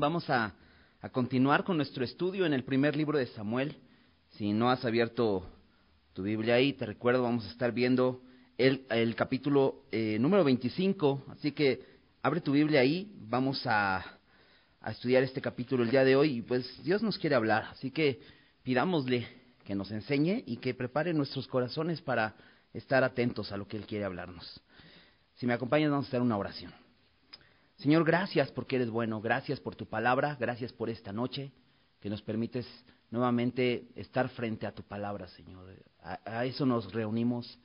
Vamos a, continuar con nuestro estudio en el primer libro de Samuel. Si no has abierto tu Biblia ahí, te recuerdo, vamos a estar viendo el, capítulo eh, número 25. Así que abre tu Biblia ahí, vamos a, a estudiar este capítulo el día de hoy. Y pues Dios nos quiere hablar, así que pidámosle que nos enseñe y que prepare nuestros corazones para estar atentos a lo que Él quiere hablarnos. Si me acompañas, vamos a hacer una oración. Señor, gracias porque eres bueno, gracias por tu palabra, gracias por esta noche que nos permites nuevamente estar frente a tu palabra, Señor. A, eso nos reunimos,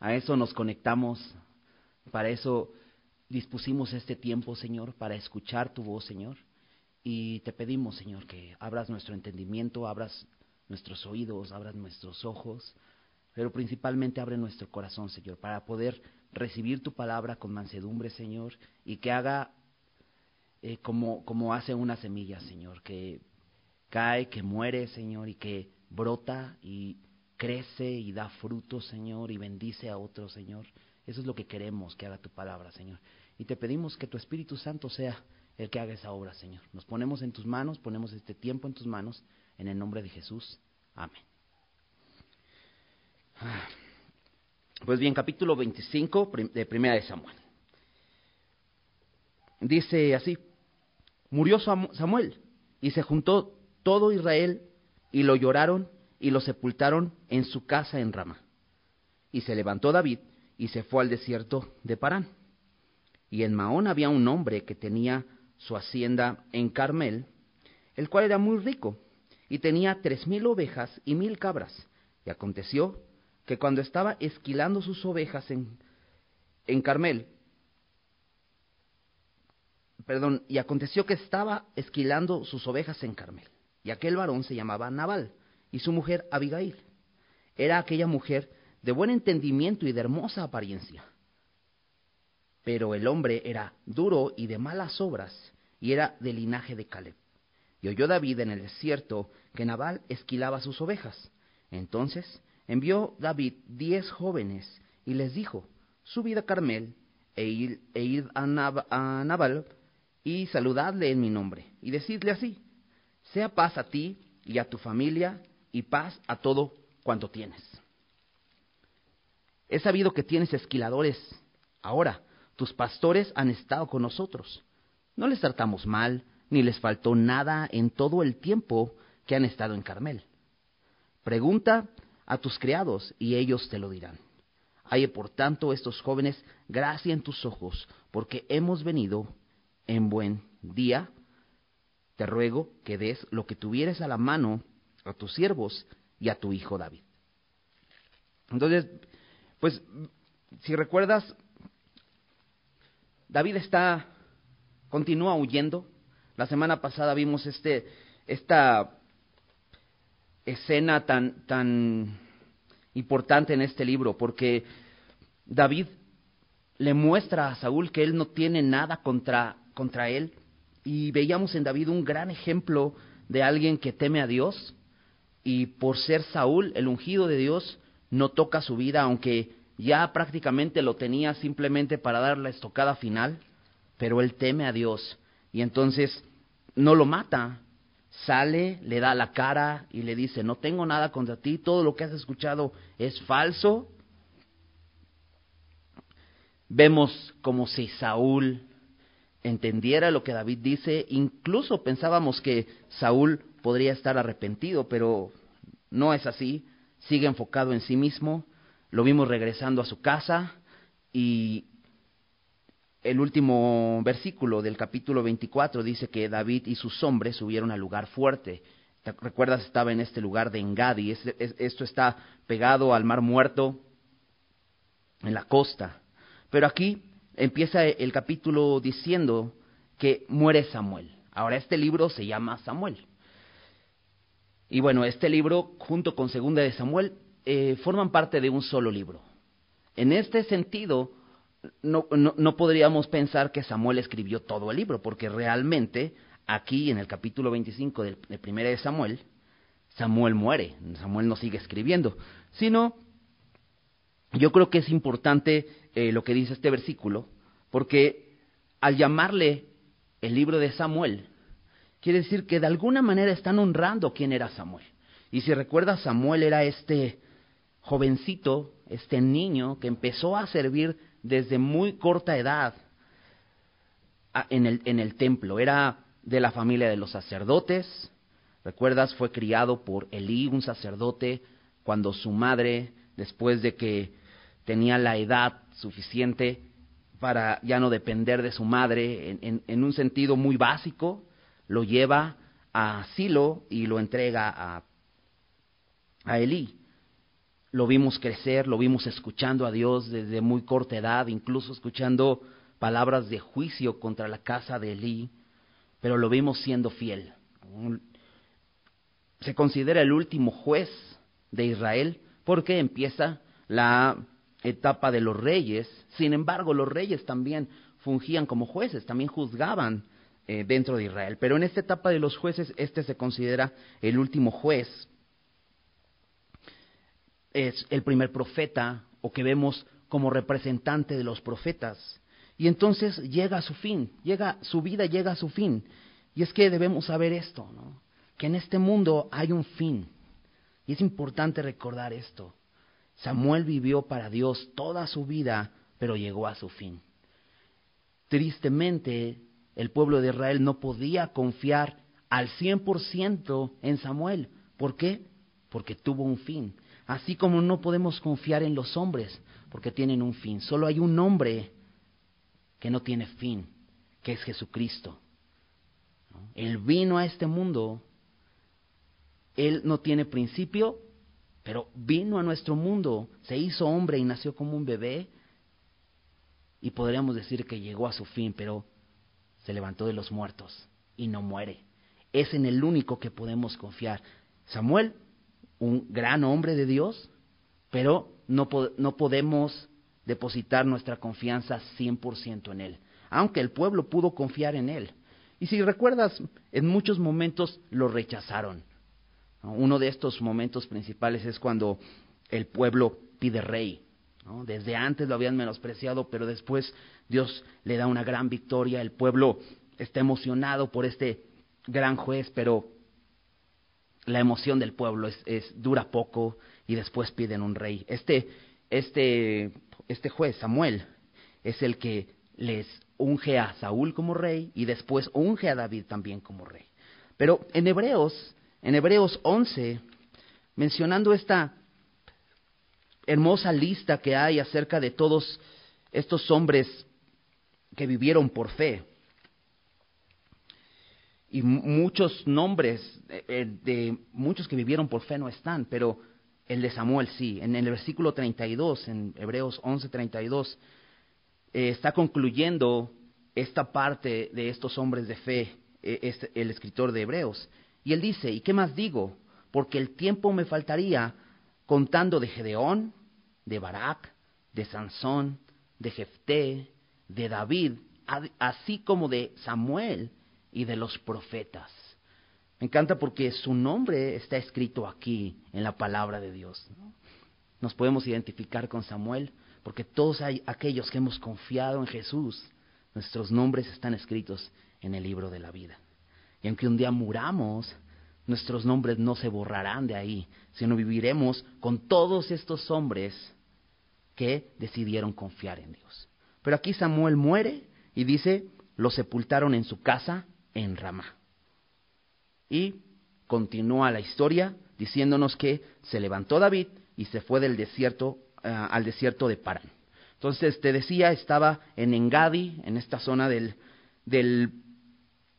a eso nos conectamos, para eso dispusimos este tiempo, Señor, para escuchar tu voz, Señor. Y te pedimos, Señor, que abras nuestro entendimiento, abras nuestros oídos, abras nuestros ojos, pero principalmente abre nuestro corazón, Señor, para poder recibir tu palabra con mansedumbre, Señor, y que haga eh, como, como hace una semilla, Señor, que cae, que muere, Señor, y que brota y crece y da fruto, Señor, y bendice a otros, Señor. Eso es lo que queremos que haga tu palabra, Señor. Y te pedimos que tu Espíritu Santo sea el que haga esa obra, Señor. Nos ponemos en tus manos, ponemos este tiempo en tus manos, en el nombre de Jesús. Amén. Ah. Pues bien, capítulo 25 de Primera de Samuel. Dice así, murió Samuel y se juntó todo Israel y lo lloraron y lo sepultaron en su casa en Rama. Y se levantó David y se fue al desierto de Parán. Y en Maón había un hombre que tenía su hacienda en Carmel, el cual era muy rico, y tenía tres mil ovejas y mil cabras. Y aconteció que cuando estaba esquilando sus ovejas en, en Carmel, perdón, y aconteció que estaba esquilando sus ovejas en Carmel. Y aquel varón se llamaba Nabal, y su mujer Abigail. Era aquella mujer de buen entendimiento y de hermosa apariencia. Pero el hombre era duro y de malas obras, y era de linaje de Caleb. Y oyó David en el desierto que Nabal esquilaba sus ovejas. Entonces envió David diez jóvenes y les dijo, subid a Carmel e id, e a, a Nabal y saludadle en mi nombre, y decidle así, sea paz a ti y a tu familia, y paz a todo cuanto tienes. He sabido que tienes esquiladores. Ahora, tus pastores han estado con nosotros. No les tratamos mal, ni les faltó nada en todo el tiempo que han estado en Carmel. Pregunta a tus criados, y ellos te lo dirán. Haye por tanto estos jóvenes gracia en tus ojos, porque hemos venido en buen día, te ruego que des lo que tuvieres a la mano a tus siervos y a tu hijo David. Entonces, pues, si recuerdas, David está, continúa huyendo. La semana pasada vimos este, esta escena tan, tan importante en este libro, porque David le muestra a Saúl que él no tiene nada contra contra él. Y veíamos en David un gran ejemplo de alguien que teme a Dios y por ser Saúl, el ungido de Dios, no toca su vida, aunque ya prácticamente lo tenía simplemente para dar la estocada final, pero él teme a Dios y entonces no lo mata, sale, le da la cara y le dice, no tengo nada contra ti, todo lo que has escuchado es falso. Vemos como si Saúl entendiera lo que David dice, incluso pensábamos que Saúl podría estar arrepentido, pero no es así, sigue enfocado en sí mismo, lo vimos regresando a su casa y el último versículo del capítulo 24 dice que David y sus hombres subieron al lugar fuerte. ¿Te recuerdas? Estaba en este lugar de Engadi. Esto está pegado al mar muerto en la costa. Pero aquí empieza el capítulo diciendo que muere Samuel. Ahora este libro se llama Samuel. Y bueno, este libro junto con Segunda de Samuel eh, forman parte de un solo libro. En este sentido, no, no, podríamos pensar que Samuel escribió todo el libro, porque realmente aquí en el capítulo 25 de, de Primera de Samuel, Samuel muere, Samuel no sigue escribiendo, sino yo creo que es importante eh, lo que dice este versículo, porque al llamarle el libro de Samuel, quiere decir que de alguna manera están honrando quién era Samuel. Y si recuerdas, Samuel era este jovencito, este niño que empezó a servir desde muy corta edad en el, en el templo. Era de la familia de los sacerdotes. Recuerdas, fue criado por Elí, un sacerdote, cuando su madre, después de que tenía la edad suficiente para ya no depender de su madre, en, un sentido muy básico, lo lleva a Silo y lo entrega a, a Elí. Lo vimos crecer, lo vimos escuchando a Dios desde muy corta edad, incluso escuchando palabras de juicio contra la casa de Elí, pero lo vimos siendo fiel. Se considera el último juez de Israel porque empieza la etapa de los reyes. Sin embargo, los reyes también fungían como jueces, también juzgaban eh, dentro de Israel. Pero en esta etapa de los jueces, este se considera el último juez. Es el primer profeta o que vemos como representante de los profetas. Y entonces llega a su fin, llega, su vida llega a su fin. Y es que debemos saber esto, ¿no? que en este mundo hay un fin. Y es importante recordar esto. Samuel vivió para Dios toda su vida, pero llegó a su fin. Tristemente, el pueblo de Israel no podía confiar al cien por ciento en Samuel. ¿Por qué? Porque tuvo un fin. Así como no podemos confiar en los hombres, porque tienen un fin. Solo hay un hombre que no tiene fin, que es Jesucristo. Él vino a este mundo, Él no tiene principio, pero vino a nuestro mundo, se hizo hombre y nació como un bebé, y podríamos decir que llegó a su fin, pero se levantó de los muertos y no muere. Es en el único que podemos confiar. Samuel, un gran hombre de Dios, pero no, no podemos depositar nuestra confianza 100% en Él, aunque el pueblo pudo confiar en Él. Y si recuerdas, en muchos momentos lo rechazaron. Uno de estos momentos principales es cuando el pueblo pide rey. Desde antes lo habían menospreciado, pero después Dios le da una gran victoria. El pueblo está emocionado por este gran juez, pero la emoción del pueblo es, es, dura poco y después piden un rey. Este, este este juez, Samuel, es el que les unge a Saúl como rey y después unge a David también como rey. Pero en Hebreos, en Hebreos 11, mencionando esta hermosa lista que hay acerca de todos estos hombres que vivieron por fe, y muchos nombres de, de, muchos que vivieron por fe no están, pero el de Samuel sí. En el versículo 32, en Hebreos 11, 32, eh, está concluyendo esta parte de estos hombres de fe, eh, el escritor de Hebreos. Y él dice, ¿y qué más digo? Porque el tiempo me faltaría contando de Gedeón, de Barak, de Sansón, de Jefté, de David, así como de Samuel y de los profetas. Me encanta porque su nombre está escrito aquí en la palabra de Dios. Nos podemos identificar con Samuel porque todos hay, aquellos que hemos confiado en Jesús, nuestros nombres están escritos en el libro de la vida. Y aunque un día muramos, nuestros nombres no se borrarán de ahí, sino viviremos con todos estos hombres que decidieron confiar en Dios. Pero aquí Samuel muere y dice, lo sepultaron en su casa en Ramá. Y continúa la historia diciéndonos que se levantó David y se fue del desierto eh, al desierto de Parán. Entonces, te decía, estaba en Engadi, en esta zona del, del,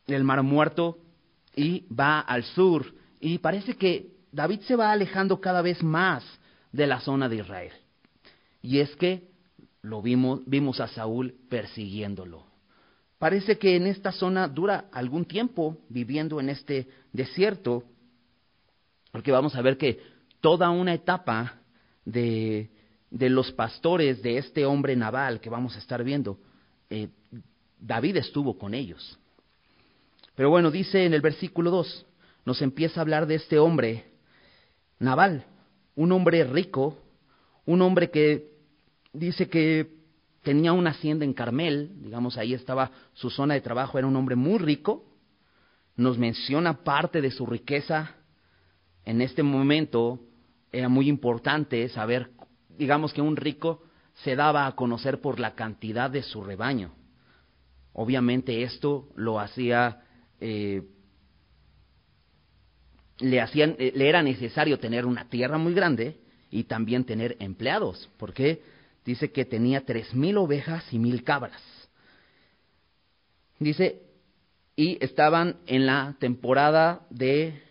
del Mar Muerto, y va al sur. Y parece que David se va alejando cada vez más de la zona de Israel. Y es que lo vimos, vimos a Saúl persiguiéndolo. Parece que en esta zona dura algún tiempo viviendo en este desierto, porque vamos a ver que toda una etapa de, de los pastores de este hombre naval que vamos a estar viendo, eh, David estuvo con ellos. Pero bueno, dice en el versículo 2, nos empieza a hablar de este hombre naval, un hombre rico, un hombre que dice que tenía una hacienda en Carmel, digamos, ahí estaba su zona de trabajo, era un hombre muy rico, nos menciona parte de su riqueza. En este momento era muy importante saber, digamos que un rico se daba a conocer por la cantidad de su rebaño. Obviamente esto lo hacía, eh, le, hacían, eh, le era necesario tener una tierra muy grande y también tener empleados, porque dice que tenía tres mil ovejas y mil cabras. Dice, y estaban en la temporada de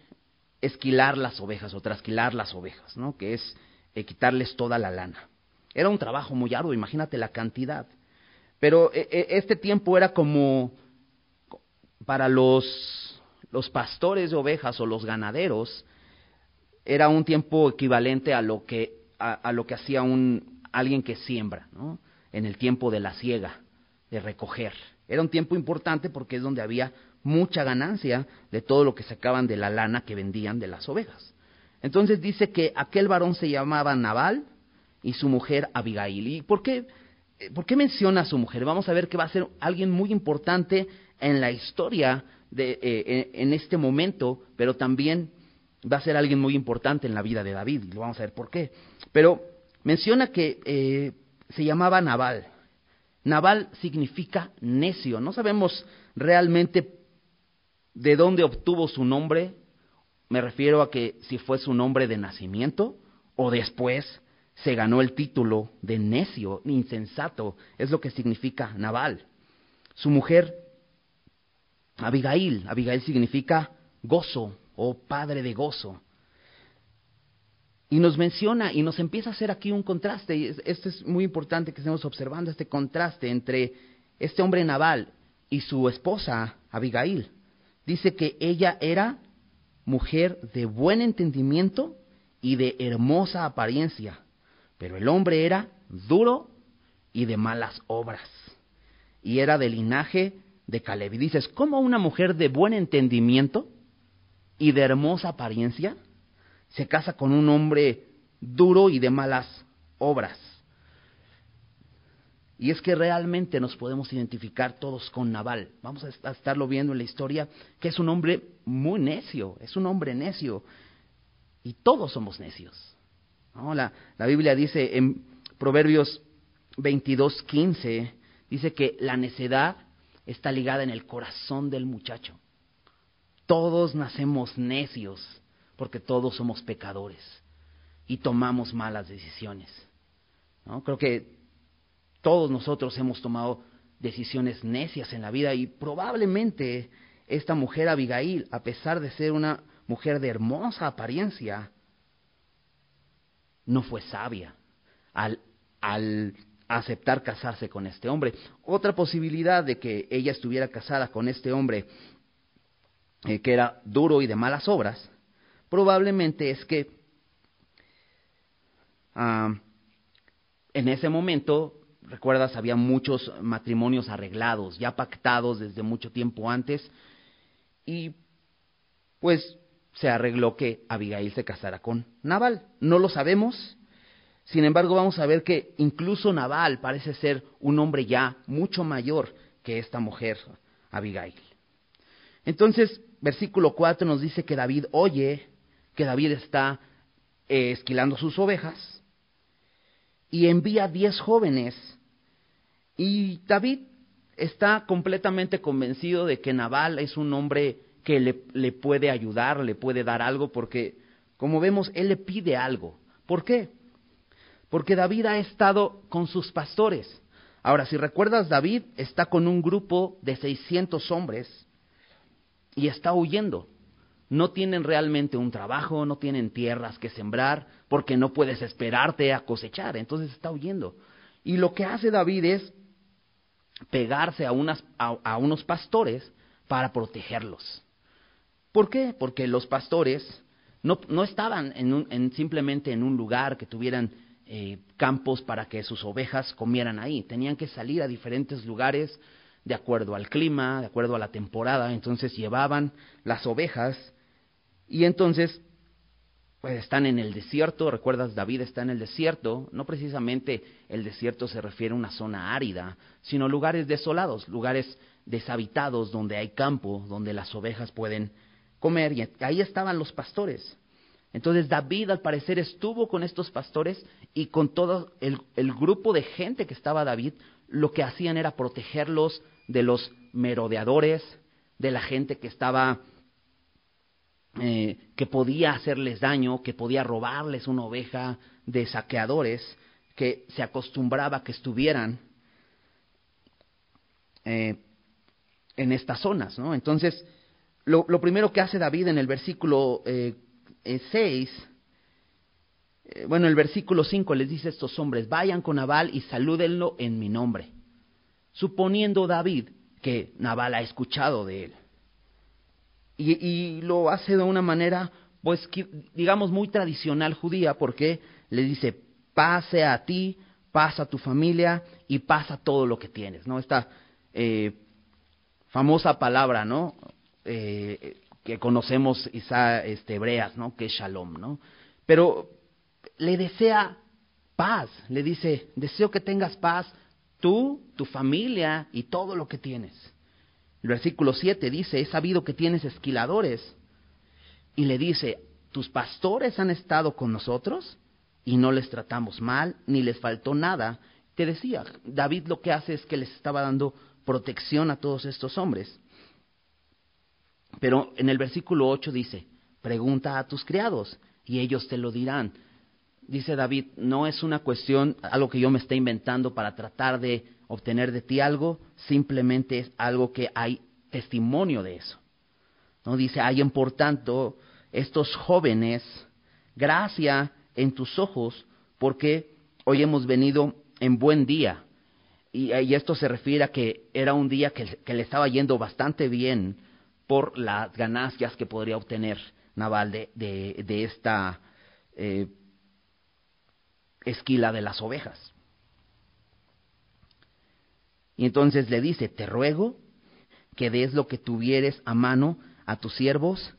esquilar las ovejas o trasquilar las ovejas, ¿no? que es eh, quitarles toda la lana. Era un trabajo muy arduo, imagínate la cantidad. Pero este tiempo era como para los, los pastores de ovejas o los ganaderos, era un tiempo equivalente a lo que, a, lo que hacía un, alguien que siembra, ¿no? en el tiempo de la siega, de recoger. Era un tiempo importante porque es donde había mucha ganancia de todo lo que sacaban de la lana que vendían de las ovejas. Entonces dice que aquel varón se llamaba Nabal y su mujer Abigail. ¿Y por qué, eh, por qué menciona a su mujer? Vamos a ver que va a ser alguien muy importante en la historia de, eh, en este momento, pero también va a ser alguien muy importante en la vida de David, y lo vamos a ver por qué. Pero menciona que eh, se llamaba Nabal. Naval significa necio. No sabemos realmente de dónde obtuvo su nombre. Me refiero a que si fue su nombre de nacimiento o después se ganó el título de necio, insensato. Es lo que significa Naval. Su mujer, Abigail. Abigail significa gozo o padre de gozo. Y nos menciona y nos empieza a hacer aquí un contraste. Y esto es muy importante que estemos observando este contraste entre este hombre naval y su esposa, Abigail. Dice que ella era mujer de buen entendimiento y de hermosa apariencia, pero el hombre era duro y de malas obras. Y era del linaje de Caleb. Y dices, ¿cómo una mujer de buen entendimiento y de hermosa apariencia? se casa con un hombre duro y de malas obras. Y es que realmente nos podemos identificar todos con Naval. Vamos a estarlo viendo en la historia, que es un hombre muy necio, es un hombre necio. Y todos somos necios. La, la, Biblia dice en Proverbios 22, 15, dice que la necedad está ligada en el corazón del muchacho. Todos nacemos necios porque todos somos pecadores y tomamos malas decisiones. ¿no? Creo que todos nosotros hemos tomado decisiones necias en la vida y probablemente esta mujer Abigail, a pesar de ser una mujer de hermosa apariencia, no fue sabia al, al aceptar casarse con este hombre. Otra posibilidad de que ella estuviera casada con este hombre eh, que era duro y de malas obras probablemente es que ah, en ese momento, recuerdas, había muchos matrimonios arreglados, ya pactados desde mucho tiempo antes, y pues se arregló que Abigail se casara con Naval. No lo sabemos, sin embargo vamos a ver que incluso Naval parece ser un hombre ya mucho mayor que esta mujer, Abigail. Entonces, versículo 4 nos dice que David oye que David está eh, esquilando sus ovejas y envía diez jóvenes. Y David está completamente convencido de que Nabal es un hombre que le, le puede ayudar, le puede dar algo, porque como vemos, él le pide algo. ¿Por qué? Porque David ha estado con sus pastores. Ahora, si recuerdas, David está con un grupo de 600 hombres y está huyendo no tienen realmente un trabajo, no tienen tierras que sembrar, porque no puedes esperarte a cosechar, entonces está huyendo. Y lo que hace David es pegarse a, unas, a, unos pastores para protegerlos. ¿Por qué? Porque los pastores no, no estaban en en, simplemente en un lugar que tuvieran eh, campos para que sus ovejas comieran ahí, tenían que salir a diferentes lugares de acuerdo al clima, de acuerdo a la temporada, entonces llevaban las ovejas y entonces, pues están en el desierto, recuerdas, David está en el desierto, no precisamente el desierto se refiere a una zona árida, sino lugares desolados, lugares deshabitados, donde hay campo, donde las ovejas pueden comer, y ahí estaban los pastores. Entonces David al parecer estuvo con estos pastores y con todo el, grupo de gente que estaba David, lo que hacían era protegerlos de los merodeadores, de la gente que estaba, eh, que podía hacerles daño, que podía robarles una oveja, de saqueadores, que se acostumbraba que estuvieran eh, en estas zonas, ¿no? Entonces, lo, primero que hace David en el versículo 6, eh, eh, bueno, el versículo 5 les dice a estos hombres, vayan con Nabal y salúdenlo en mi nombre, suponiendo David que Nabal ha escuchado de él. Y, lo hace de una manera, pues, digamos, muy tradicional judía, porque le dice, pase a ti, pasa a tu familia y pasa todo lo que tienes, ¿no? Esta eh, famosa palabra, ¿no? Que conocemos quizá este, hebreas, ¿no? Que es shalom, ¿no? Pero le desea paz, le dice, deseo que tengas paz tú, tu familia y todo lo que tienes. El versículo 7 dice, he sabido que tienes esquiladores. Y le dice, ¿tus pastores han estado con nosotros? y no les tratamos mal, ni les faltó nada. Te decía, David lo que hace es que les estaba dando protección a todos estos hombres. Pero en el versículo 8 dice, pregunta a tus criados y ellos te lo dirán. Dice David, no es una cuestión, algo que yo me esté inventando para tratar de obtener de ti algo, simplemente es algo que hay testimonio de eso. No dice, hay por tanto estos jóvenes gracia en tus ojos, porque hoy hemos venido en buen día. Y, esto se refiere a que era un día que, le estaba yendo bastante bien por las ganancias que podría obtener Naval de, de, esta eh, esquila de las ovejas. Y entonces le dice, te ruego que des lo que tuvieres a mano a tus siervos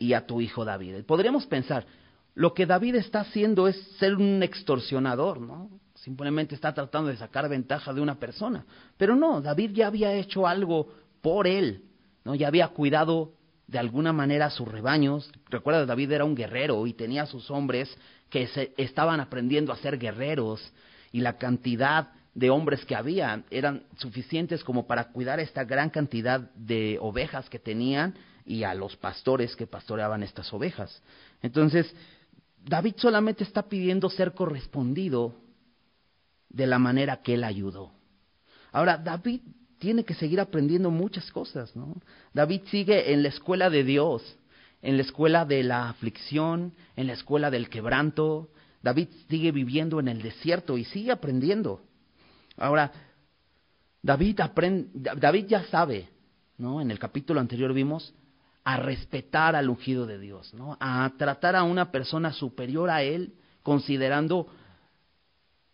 y a tu hijo David. Podríamos pensar, lo que David está haciendo es ser un extorsionador, ¿no? Simplemente está tratando de sacar ventaja de una persona. Pero no, David ya había hecho algo por él, ¿no? Ya había cuidado de alguna manera sus rebaños. Recuerda, David era un guerrero y tenía a sus hombres que se estaban aprendiendo a ser guerreros y la cantidad de hombres que había eran suficientes como para cuidar esta gran cantidad de ovejas que tenían y a los pastores que pastoreaban estas ovejas. Entonces, David solamente está pidiendo ser correspondido de la manera que él ayudó. Ahora, David tiene que seguir aprendiendo muchas cosas, ¿no? David sigue en la escuela de Dios, en la escuela de la aflicción, en la escuela del quebranto. David sigue viviendo en el desierto y sigue aprendiendo. Ahora, David, aprende, David ya sabe, ¿no? En el capítulo anterior vimos a respetar al ungido de Dios, ¿no? a tratar a una persona superior a él, considerando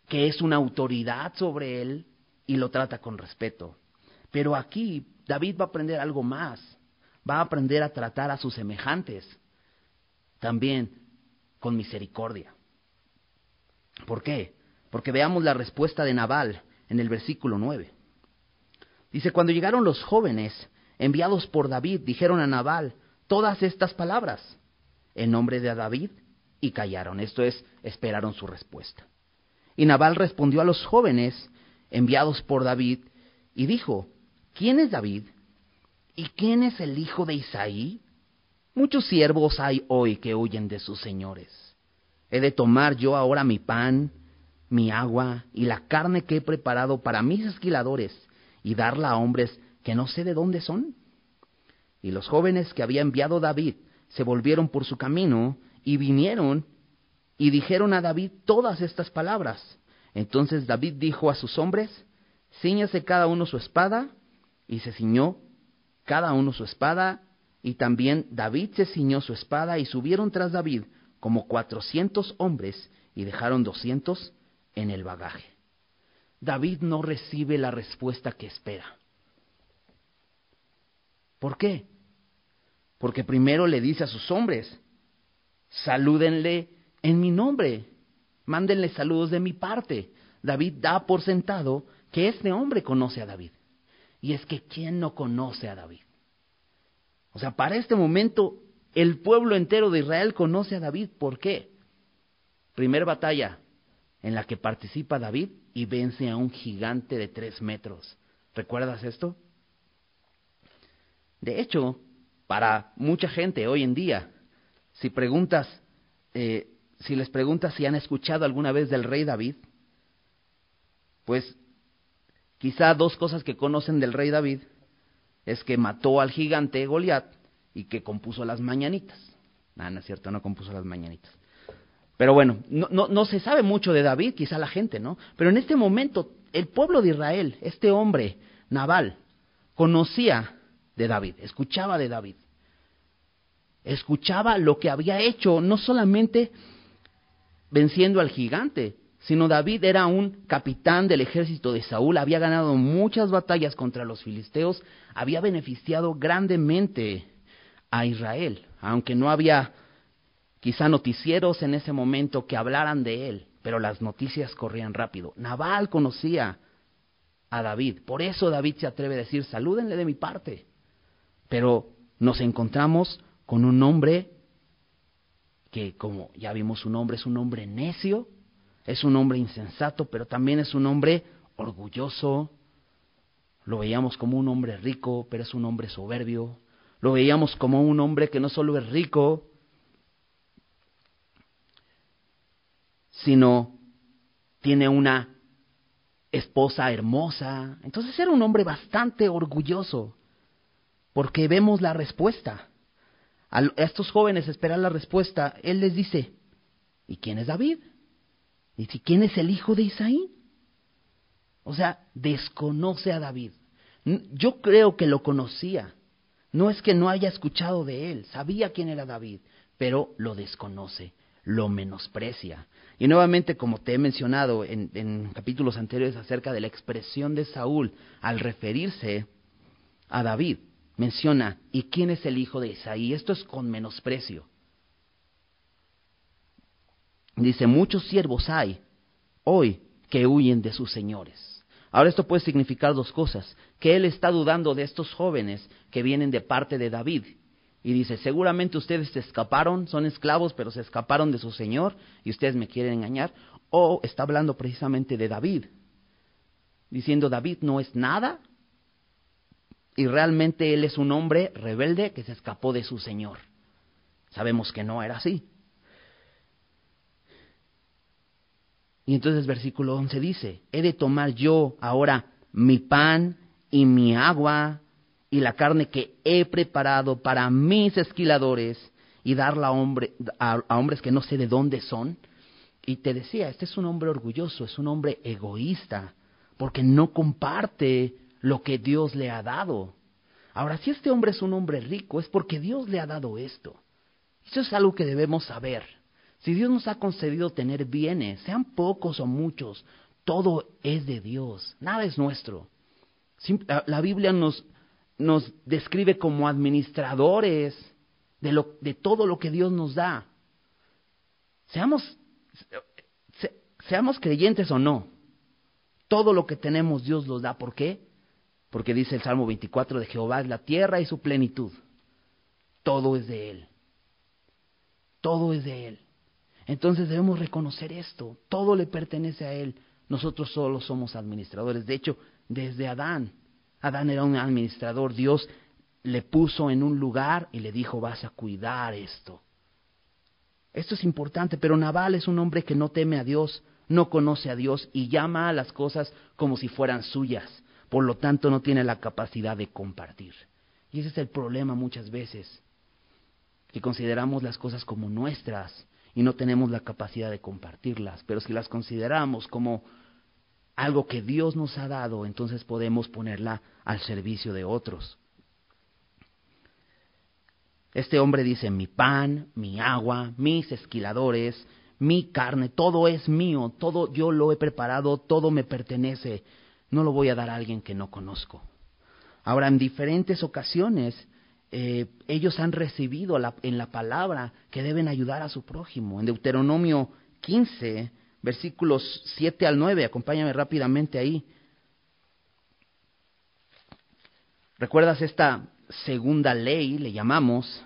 que es una autoridad sobre él y lo trata con respeto. Pero aquí David va a aprender algo más, va a aprender a tratar a sus semejantes también con misericordia. ¿Por qué? Porque veamos la respuesta de Nabal en el versículo 9. Dice, cuando llegaron los jóvenes, enviados por David, dijeron a Nabal todas estas palabras en nombre de David y callaron. Esto es, esperaron su respuesta. Y Nabal respondió a los jóvenes enviados por David y dijo, ¿quién es David? ¿Y quién es el hijo de Isaí? Muchos siervos hay hoy que huyen de sus señores. ¿He de tomar yo ahora mi pan, mi agua y la carne que he preparado para mis esquiladores y darla a hombres que no sé de dónde son. Y los jóvenes que había enviado David se volvieron por su camino y vinieron y dijeron a David todas estas palabras. Entonces David dijo a sus hombres, ciñase cada uno su espada, y se ciñó cada uno su espada, y también David se ciñó su espada, y subieron tras David como cuatrocientos hombres, y dejaron doscientos en el bagaje. David no recibe la respuesta que espera. ¿Por qué? Porque primero le dice a sus hombres, salúdenle en mi nombre, mándenle saludos de mi parte. David da por sentado que este hombre conoce a David. Y es que ¿quién no conoce a David? O sea, para este momento el pueblo entero de Israel conoce a David. ¿Por qué? Primera batalla en la que participa David y vence a un gigante de tres metros. ¿Recuerdas esto? De hecho, para mucha gente hoy en día, si preguntas, eh, si les preguntas si han escuchado alguna vez del rey David, pues quizá dos cosas que conocen del rey David es que mató al gigante Goliat y que compuso las mañanitas. No, no es cierto, no compuso las mañanitas. Pero bueno, no, no, no, se sabe mucho de David, quizá la gente, ¿no? Pero en este momento, el pueblo de Israel, este hombre, Naval, conocía de David, escuchaba de David. Escuchaba lo que había hecho, no solamente venciendo al gigante, sino David era un capitán del ejército de Saúl, había ganado muchas batallas contra los filisteos, había beneficiado grandemente a Israel, aunque no había quizá noticieros en ese momento que hablaran de él, pero las noticias corrían rápido. Nabal conocía a David, por eso David se atreve a decir, salúdenle de mi parte. Pero nos encontramos con un hombre que, como ya vimos su nombre, es un hombre necio, es un hombre insensato, pero también es un hombre orgulloso. Lo veíamos como un hombre rico, pero es un hombre soberbio. Lo veíamos como un hombre que no solo es rico, sino tiene una esposa hermosa. Entonces era un hombre bastante orgulloso, porque vemos la respuesta. A estos jóvenes esperan la respuesta. Él les dice, ¿y quién es David? ¿Y quién es el hijo de Isaí? O sea, desconoce a David. Yo creo que lo conocía. No es que no haya escuchado de él, sabía quién era David, pero lo desconoce lo menosprecia. Y nuevamente, como te he mencionado en, capítulos anteriores acerca de la expresión de Saúl al referirse a David, menciona, ¿y quién es el hijo de Isaí? Esto es con menosprecio. Dice, muchos siervos hay hoy que huyen de sus señores. Ahora esto puede significar dos cosas, que él está dudando de estos jóvenes que vienen de parte de David y dice, seguramente ustedes se escaparon, son esclavos, pero se escaparon de su Señor y ustedes me quieren engañar. O está hablando precisamente de David, diciendo, David no es nada y realmente él es un hombre rebelde que se escapó de su Señor. Sabemos que no era así. Y entonces versículo 11 dice, he de tomar yo ahora mi pan y mi agua y la carne que he preparado para mis esquiladores y darla a, hombre, a, hombres que no sé de dónde son. Y te decía, este es un hombre orgulloso, es un hombre egoísta, porque no comparte lo que Dios le ha dado. Ahora, si este hombre es un hombre rico, es porque Dios le ha dado esto. Eso es algo que debemos saber. Si Dios nos ha concedido tener bienes, sean pocos o muchos, todo es de Dios, nada es nuestro. La Biblia nos, nos describe como administradores de, lo, de todo lo que Dios nos da. Seamos, seamos creyentes o no, todo lo que tenemos Dios los da. ¿Por qué? Porque dice el Salmo 24 de Jehová es la tierra y su plenitud. Todo es de Él. Todo es de Él. Entonces debemos reconocer esto. Todo le pertenece a Él. Nosotros solo somos administradores. De hecho, desde Adán Adán era un administrador, Dios le puso en un lugar y le dijo, vas a cuidar esto. Esto es importante, pero Naval es un hombre que no teme a Dios, no conoce a Dios y llama a las cosas como si fueran suyas. Por lo tanto, no tiene la capacidad de compartir. Y ese es el problema muchas veces, que consideramos las cosas como nuestras y no tenemos la capacidad de compartirlas. Pero si las consideramos como algo que Dios nos ha dado, entonces podemos ponerla al servicio de otros. Este hombre dice, mi pan, mi agua, mis esquiladores, mi carne, todo es mío, todo yo lo he preparado, todo me pertenece, no lo voy a dar a alguien que no conozco. Ahora, en diferentes ocasiones, eh, ellos han recibido en la palabra que deben ayudar a su prójimo. En Deuteronomio 15, versículos 7 al 9, acompáñame rápidamente ahí. ¿Recuerdas esta segunda ley, le llamamos,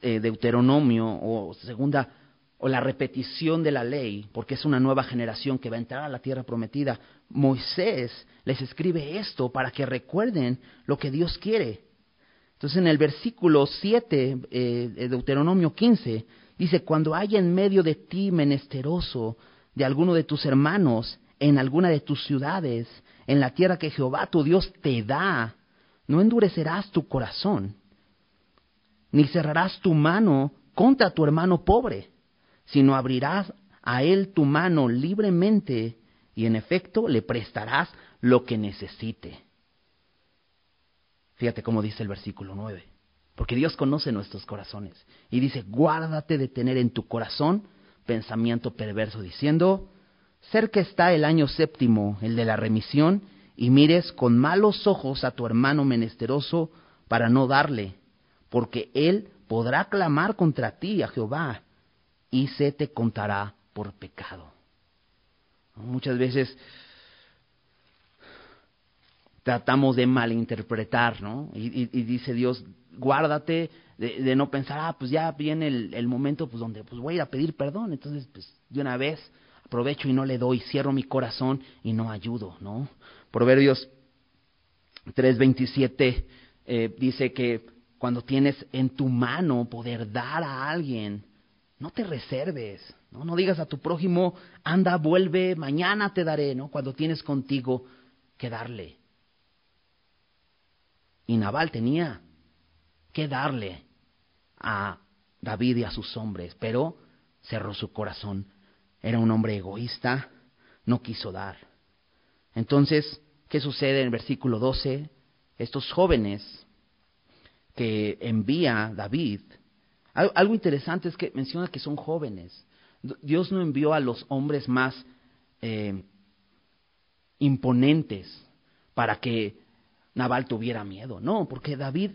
eh, Deuteronomio, o segunda, o la repetición de la ley, porque es una nueva generación que va a entrar a la tierra prometida? Moisés les escribe esto para que recuerden lo que Dios quiere. Entonces en el versículo 7 eh, de Deuteronomio 15 dice, cuando haya en medio de ti menesteroso de alguno de tus hermanos en alguna de tus ciudades, en la tierra que Jehová tu Dios te da, no endurecerás tu corazón, ni cerrarás tu mano contra tu hermano pobre, sino abrirás a él tu mano libremente y en efecto le prestarás lo que necesite. Fíjate cómo dice el versículo 9. Porque Dios conoce nuestros corazones. Y dice, guárdate de tener en tu corazón pensamiento perverso, diciendo, cerca está el año séptimo, el de la remisión, y mires con malos ojos a tu hermano menesteroso para no darle, porque él podrá clamar contra ti a Jehová, y se te contará por pecado. Muchas veces tratamos de malinterpretar, ¿no? Y, dice Dios, guárdate de, no pensar, ah, pues ya viene el, momento pues donde pues voy a ir a pedir perdón, entonces pues de una vez aprovecho y no le doy, cierro mi corazón y no ayudo, ¿no? Proverbios 3:27 eh, dice que cuando tienes en tu mano poder dar a alguien, no te reserves, ¿no? No digas a tu prójimo, anda, vuelve, mañana te daré, ¿no? Cuando tienes contigo que darle. Y Nabal tenía que darle a David y a sus hombres, pero cerró su corazón. Era un hombre egoísta, no quiso dar. Entonces, ¿qué sucede en el versículo 12? Estos jóvenes que envía David, algo interesante es que menciona que son jóvenes. Dios no envió a los hombres más eh, imponentes para que Nabal tuviera miedo. No, porque David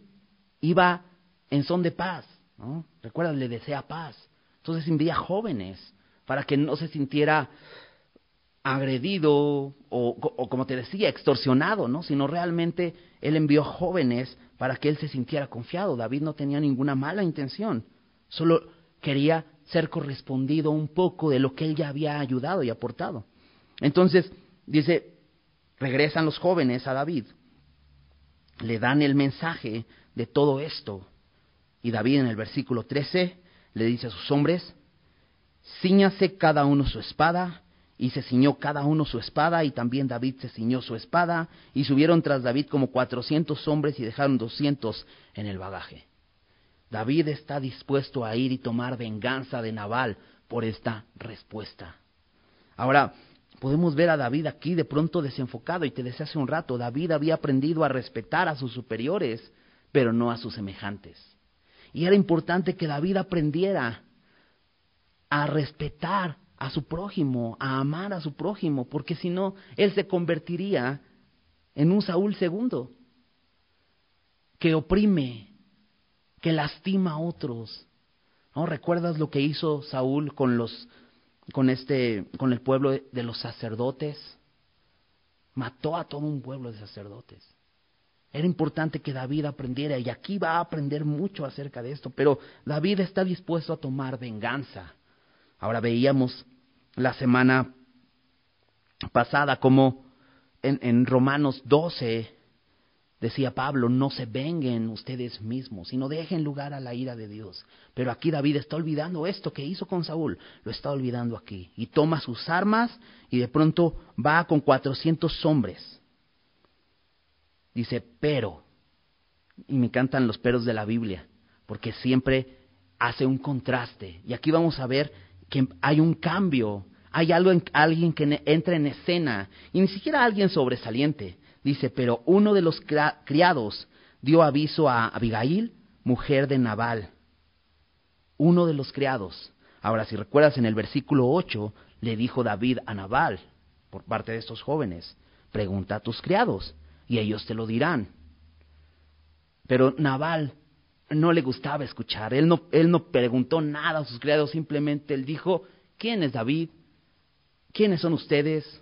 iba en son de paz. ¿no? Recuerda, le desea paz. Entonces envía jóvenes para que no se sintiera agredido o, o, como te decía, extorsionado, ¿no? Sino realmente él envió jóvenes para que él se sintiera confiado. David no tenía ninguna mala intención, solo quería ser correspondido un poco de lo que él ya había ayudado y aportado. Entonces, dice, regresan los jóvenes a David le dan el mensaje de todo esto. Y David en el versículo 13 le dice a sus hombres, ciñase cada uno su espada, y se ciñó cada uno su espada, y también David se ciñó su espada, y subieron tras David como cuatrocientos hombres y dejaron doscientos en el bagaje. David está dispuesto a ir y tomar venganza de Nabal por esta respuesta. Ahora, podemos ver a David aquí de pronto desenfocado y te decía hace un rato, David había aprendido a respetar a sus superiores, pero no a sus semejantes. Y era importante que David aprendiera a respetar a su prójimo, a amar a su prójimo, porque si no, él se convertiría en un Saúl segundo, que oprime, que lastima a otros. ¿No recuerdas lo que hizo Saúl con los con este, con el pueblo de los sacerdotes, mató a todo un pueblo de sacerdotes. Era importante que David aprendiera, y aquí va a aprender mucho acerca de esto, pero David está dispuesto a tomar venganza. Ahora veíamos la semana pasada como en, Romanos 12 Decía Pablo, no se venguen ustedes mismos, sino dejen lugar a la ira de Dios. Pero aquí David está olvidando esto que hizo con Saúl, lo está olvidando aquí. Y toma sus armas y de pronto va con cuatrocientos hombres. Dice, pero, y me encantan los peros de la Biblia, porque siempre hace un contraste. Y aquí vamos a ver que hay un cambio, hay algo en, alguien que entra en escena, y ni siquiera alguien sobresaliente, Dice, pero uno de los criados dio aviso a Abigail, mujer de Nabal. Uno de los criados. Ahora, si recuerdas en el versículo 8, le dijo David a Nabal, por parte de estos jóvenes, pregunta a tus criados, y ellos te lo dirán. Pero Nabal no le gustaba escuchar, él no, él no preguntó nada a sus criados, simplemente él dijo, ¿quién es David? ¿Quiénes son ustedes?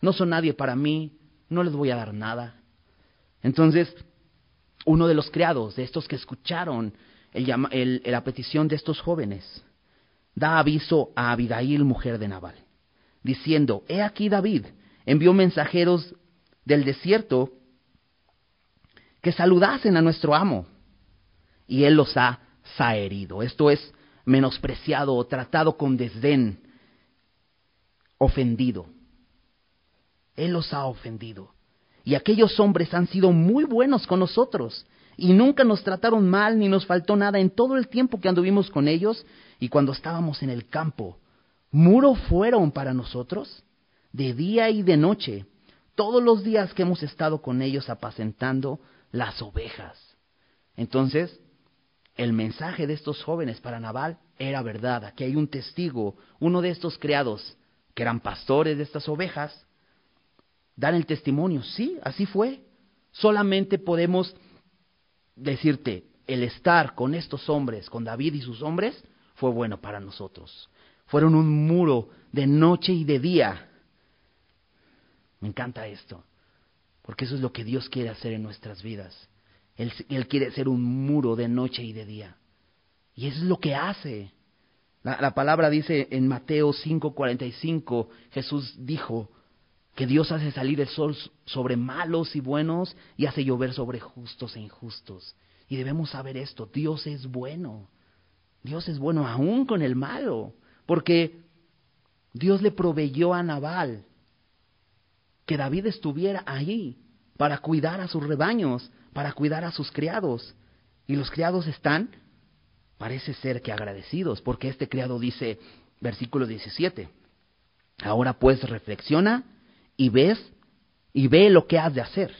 No son nadie para mí, no les voy a dar nada. Entonces, uno de los criados, de estos que escucharon la petición de estos jóvenes, da aviso a Abigail, mujer de Nabal, diciendo, He aquí David envió mensajeros del desierto que saludasen a nuestro amo, y él los ha saherido. Esto es menospreciado o tratado con desdén, ofendido. Él los ha ofendido. Y aquellos hombres han sido muy buenos con nosotros y nunca nos trataron mal ni nos faltó nada en todo el tiempo que anduvimos con ellos y cuando estábamos en el campo. Muro fueron para nosotros de día y de noche, todos los días que hemos estado con ellos apacentando las ovejas. Entonces, el mensaje de estos jóvenes para Nabal era verdad. Aquí hay un testigo, uno de estos criados que eran pastores de estas ovejas, dan el testimonio. Sí, así fue. Solamente podemos decirte, el estar con estos hombres, con David y sus hombres, fue bueno para nosotros. Fueron un muro de noche y de día. Me encanta esto, porque eso es lo que Dios quiere hacer en nuestras vidas. Él, quiere ser un muro de noche y de día. Y eso es lo que hace. La, la palabra dice en Mateo 5:45, Jesús dijo, que Dios hace salir el sol sobre malos y buenos y hace llover sobre justos e injustos. Y debemos saber esto, Dios es bueno. Dios es bueno aún con el malo, porque Dios le proveyó a Nabal que David estuviera ahí para cuidar a sus rebaños, para cuidar a sus criados. Y los criados están, parece ser que agradecidos, porque este criado dice, versículo 17, ahora pues reflexiona y ves y ve lo que has de hacer,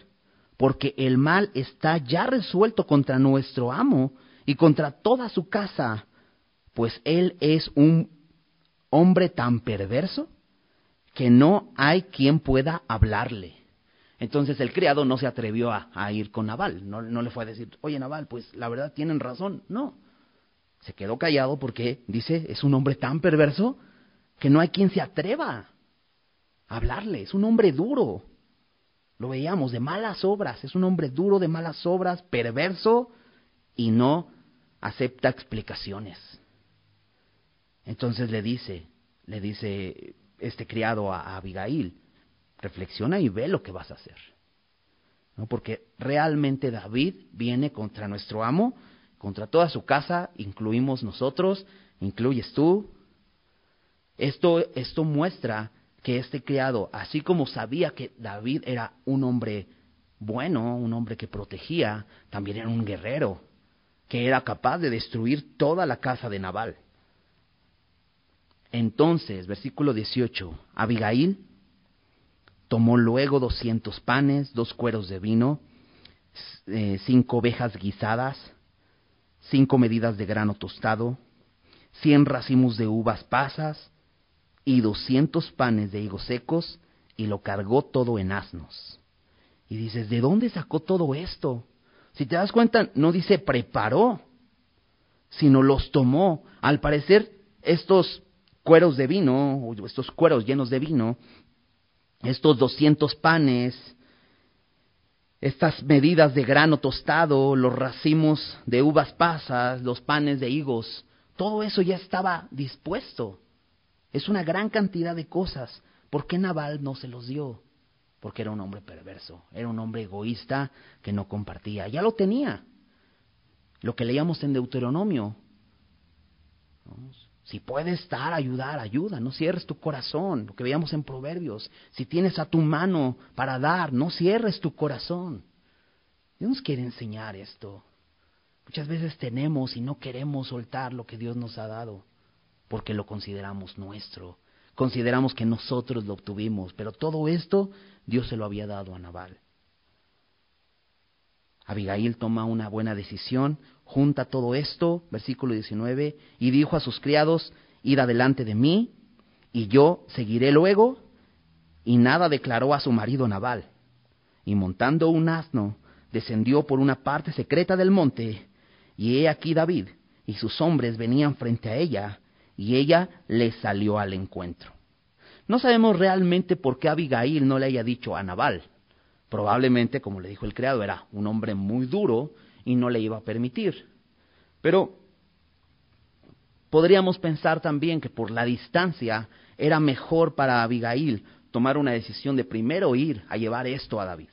porque el mal está ya resuelto contra nuestro amo y contra toda su casa, pues él es un hombre tan perverso que no hay quien pueda hablarle. Entonces el criado no se atrevió a, ir con Naval, no, no, le fue a decir, oye Naval, pues la verdad tienen razón, no. Se quedó callado porque dice, es un hombre tan perverso que no hay quien se atreva hablarle. Es un hombre duro. Lo veíamos, de malas obras. Es un hombre duro de malas obras, perverso y no acepta explicaciones. Entonces le dice, le dice este criado a, Abigail, reflexiona y ve lo que vas a hacer. ¿No? Porque realmente David viene contra nuestro amo, contra toda su casa, incluimos nosotros, incluyes tú. Esto, esto muestra que este criado, así como sabía que David era un hombre bueno, un hombre que protegía, también era un guerrero, que era capaz de destruir toda la casa de Nabal. Entonces, versículo 18, Abigail tomó luego doscientos panes, dos cueros de vino, eh, cinco ovejas guisadas, cinco medidas de grano tostado, cien racimos de uvas pasas, y doscientos panes de higos secos y lo cargó todo en asnos. Y dices, ¿de dónde sacó todo esto? Si te das cuenta, no dice preparó, sino los tomó. Al parecer, estos cueros de vino, estos cueros llenos de vino, estos doscientos panes, estas medidas de grano tostado, los racimos de uvas pasas, los panes de higos, todo eso ya estaba dispuesto. Es una gran cantidad de cosas. ¿Por qué Naval no se los dio? Porque era un hombre perverso, era un hombre egoísta que no compartía. Ya lo tenía. Lo que leíamos en Deuteronomio. Si puedes dar, ayudar, ayuda, no cierres tu corazón, lo que veíamos en Proverbios. Si tienes a tu mano para dar, no cierres tu corazón. Dios nos quiere enseñar esto. Muchas veces tenemos y no queremos soltar lo que Dios nos ha dado porque lo consideramos nuestro. Consideramos que nosotros lo obtuvimos, pero todo esto Dios se lo había dado a Nabal. Abigail toma una buena decisión, junta todo esto, versículo 19, y dijo a sus criados, id adelante de mí, y yo seguiré luego, y nada declaró a su marido Nabal. Y montando un asno, descendió por una parte secreta del monte, y he aquí David y sus hombres venían frente a ella, y ella le salió al encuentro. No sabemos realmente por qué Abigail no le haya dicho a Nabal. Probablemente, como le dijo el criado, era un hombre muy duro y no le iba a permitir. Pero podríamos pensar también que por la distancia era mejor para Abigail tomar una decisión de primero ir a llevar esto a David.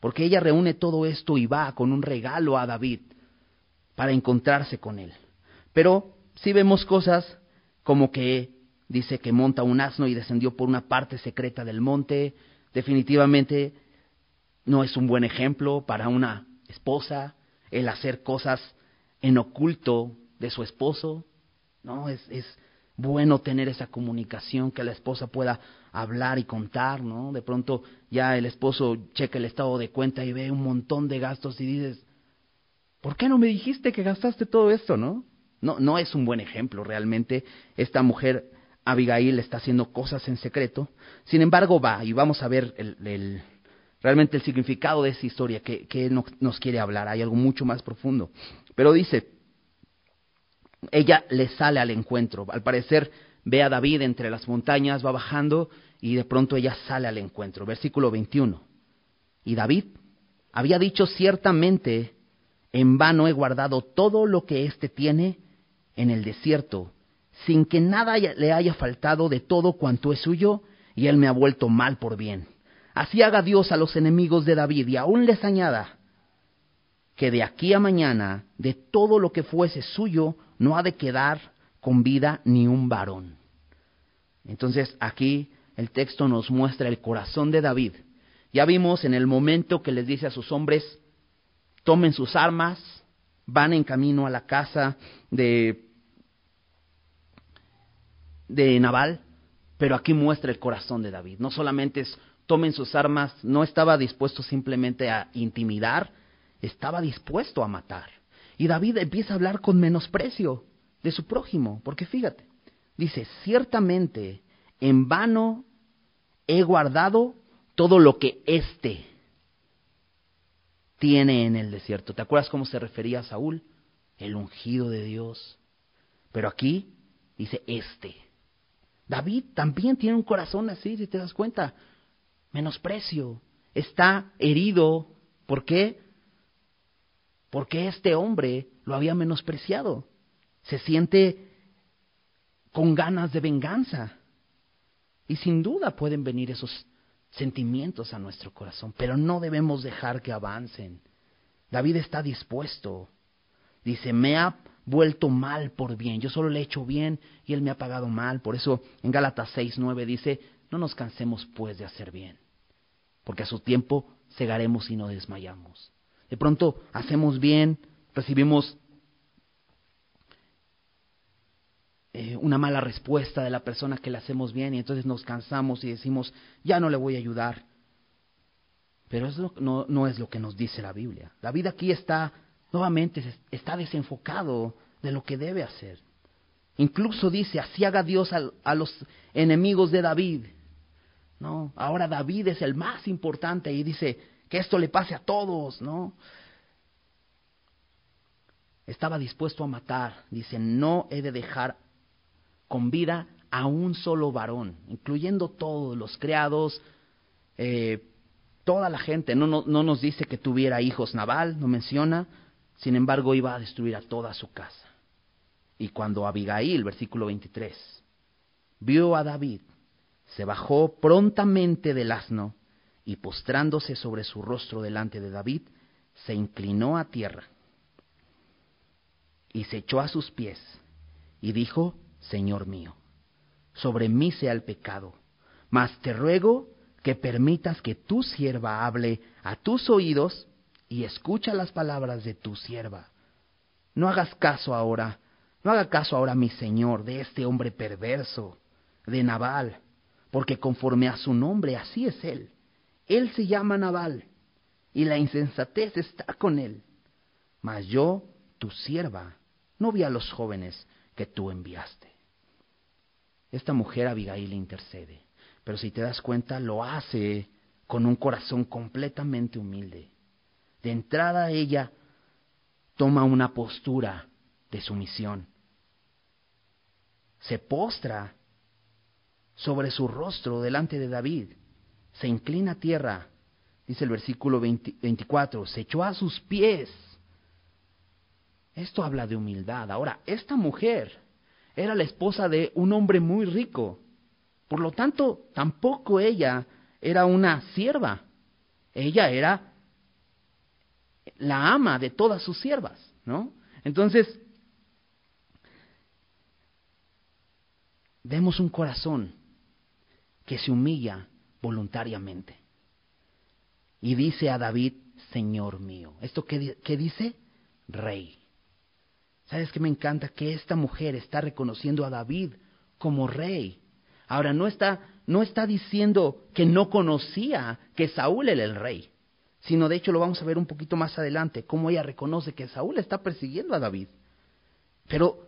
Porque ella reúne todo esto y va con un regalo a David para encontrarse con él. Pero si vemos cosas como que dice que monta un asno y descendió por una parte secreta del monte, definitivamente no es un buen ejemplo para una esposa el hacer cosas en oculto de su esposo. No, es, es bueno tener esa comunicación, que la esposa pueda hablar y contar, ¿no? De pronto ya el esposo checa el estado de cuenta y ve un montón de gastos y dices, ¿por qué no me dijiste que gastaste todo esto, no? No, no es un buen ejemplo realmente. Esta mujer, Abigail, está haciendo cosas en secreto. Sin embargo, va y vamos a ver el, realmente el significado de esa historia que, que nos quiere hablar. Hay algo mucho más profundo. Pero dice, ella le sale al encuentro. Al parecer ve a David entre las montañas, va bajando y de pronto ella sale al encuentro. Versículo 21. Y David había dicho ciertamente, en vano he guardado todo lo que éste tiene en el desierto, sin que nada le haya faltado de todo cuanto es suyo, y él me ha vuelto mal por bien. Así haga Dios a los enemigos de David y aún les añada que de aquí a mañana, de todo lo que fuese suyo, no ha de quedar con vida ni un varón. Entonces aquí el texto nos muestra el corazón de David. Ya vimos en el momento que les dice a sus hombres, tomen sus armas, van en camino a la casa de, de Nabal, pero aquí muestra el corazón de David. No solamente es tomen sus armas, no estaba dispuesto simplemente a intimidar, estaba dispuesto a matar. Y David empieza a hablar con menosprecio de su prójimo, porque fíjate, dice, ciertamente en vano he guardado todo lo que éste tiene en el desierto. ¿Te acuerdas cómo se refería a Saúl? El ungido de Dios. Pero aquí dice este. David también tiene un corazón así, si te das cuenta. Menosprecio. Está herido. ¿Por qué? porque este hombre lo había menospreciado. Se siente con ganas de venganza. Y sin duda pueden venir esos sentimientos a nuestro corazón, pero no debemos dejar que avancen. David está dispuesto. Dice, me ha vuelto mal por bien. Yo solo le he hecho bien y él me ha pagado mal. Por eso en Gálatas 6, 9 dice, no nos cansemos pues de hacer bien, porque a su tiempo cegaremos y no desmayamos. De pronto hacemos bien, recibimos eh, una mala respuesta de la persona que le hacemos bien y entonces nos cansamos y decimos, ya no le voy a ayudar. Pero eso no, no es lo que nos dice la Biblia. La vida aquí está, nuevamente, está desenfocado de lo que debe hacer. Incluso dice, así haga Dios a, a, los enemigos de David. No, ahora David es el más importante y dice, que esto le pase a todos, ¿no? Estaba dispuesto a matar. Dice, no he de dejar con vida a un solo varón, incluyendo todos los criados, eh, toda la gente. No, no, no nos dice que tuviera hijos Naval, no menciona. Sin embargo, iba a destruir a toda su casa. Y cuando Abigail, versículo 23, vio a David, se bajó prontamente del asno y postrándose sobre su rostro delante de David, se inclinó a tierra y se echó a sus pies y dijo, Señor mío, sobre mí sea el pecado, mas te ruego que permitas que tu sierva hable a tus oídos y escucha las palabras de tu sierva. No hagas caso ahora, no haga caso ahora mi Señor de este hombre perverso, de Nabal, porque conforme a su nombre así es él él se llama Nabal, y la insensatez está con él. Mas yo, tu sierva, no vi a los jóvenes que tú enviaste. Esta mujer Abigail intercede, pero si te das cuenta, lo hace con un corazón completamente humilde. De entrada ella toma una postura de sumisión. Se postra sobre su rostro delante de David se inclina a tierra, dice el versículo 24, se echó a sus pies Esto habla de humildad. Ahora, esta mujer era la esposa de un hombre muy rico. Por lo tanto, tampoco ella era una sierva. Ella era la ama de todas sus siervas, ¿no? Entonces, vemos un corazón que se humilla voluntariamente. Y dice a David, Señor mío. ¿Esto qué, qué dice? Rey. ¿Sabes qué me encanta? Que esta mujer está reconociendo a David como rey. Ahora, no está, no está diciendo que no conocía que Saúl era el rey, sino de hecho lo vamos a ver un poquito más adelante, cómo ella reconoce que Saúl está persiguiendo a David. Pero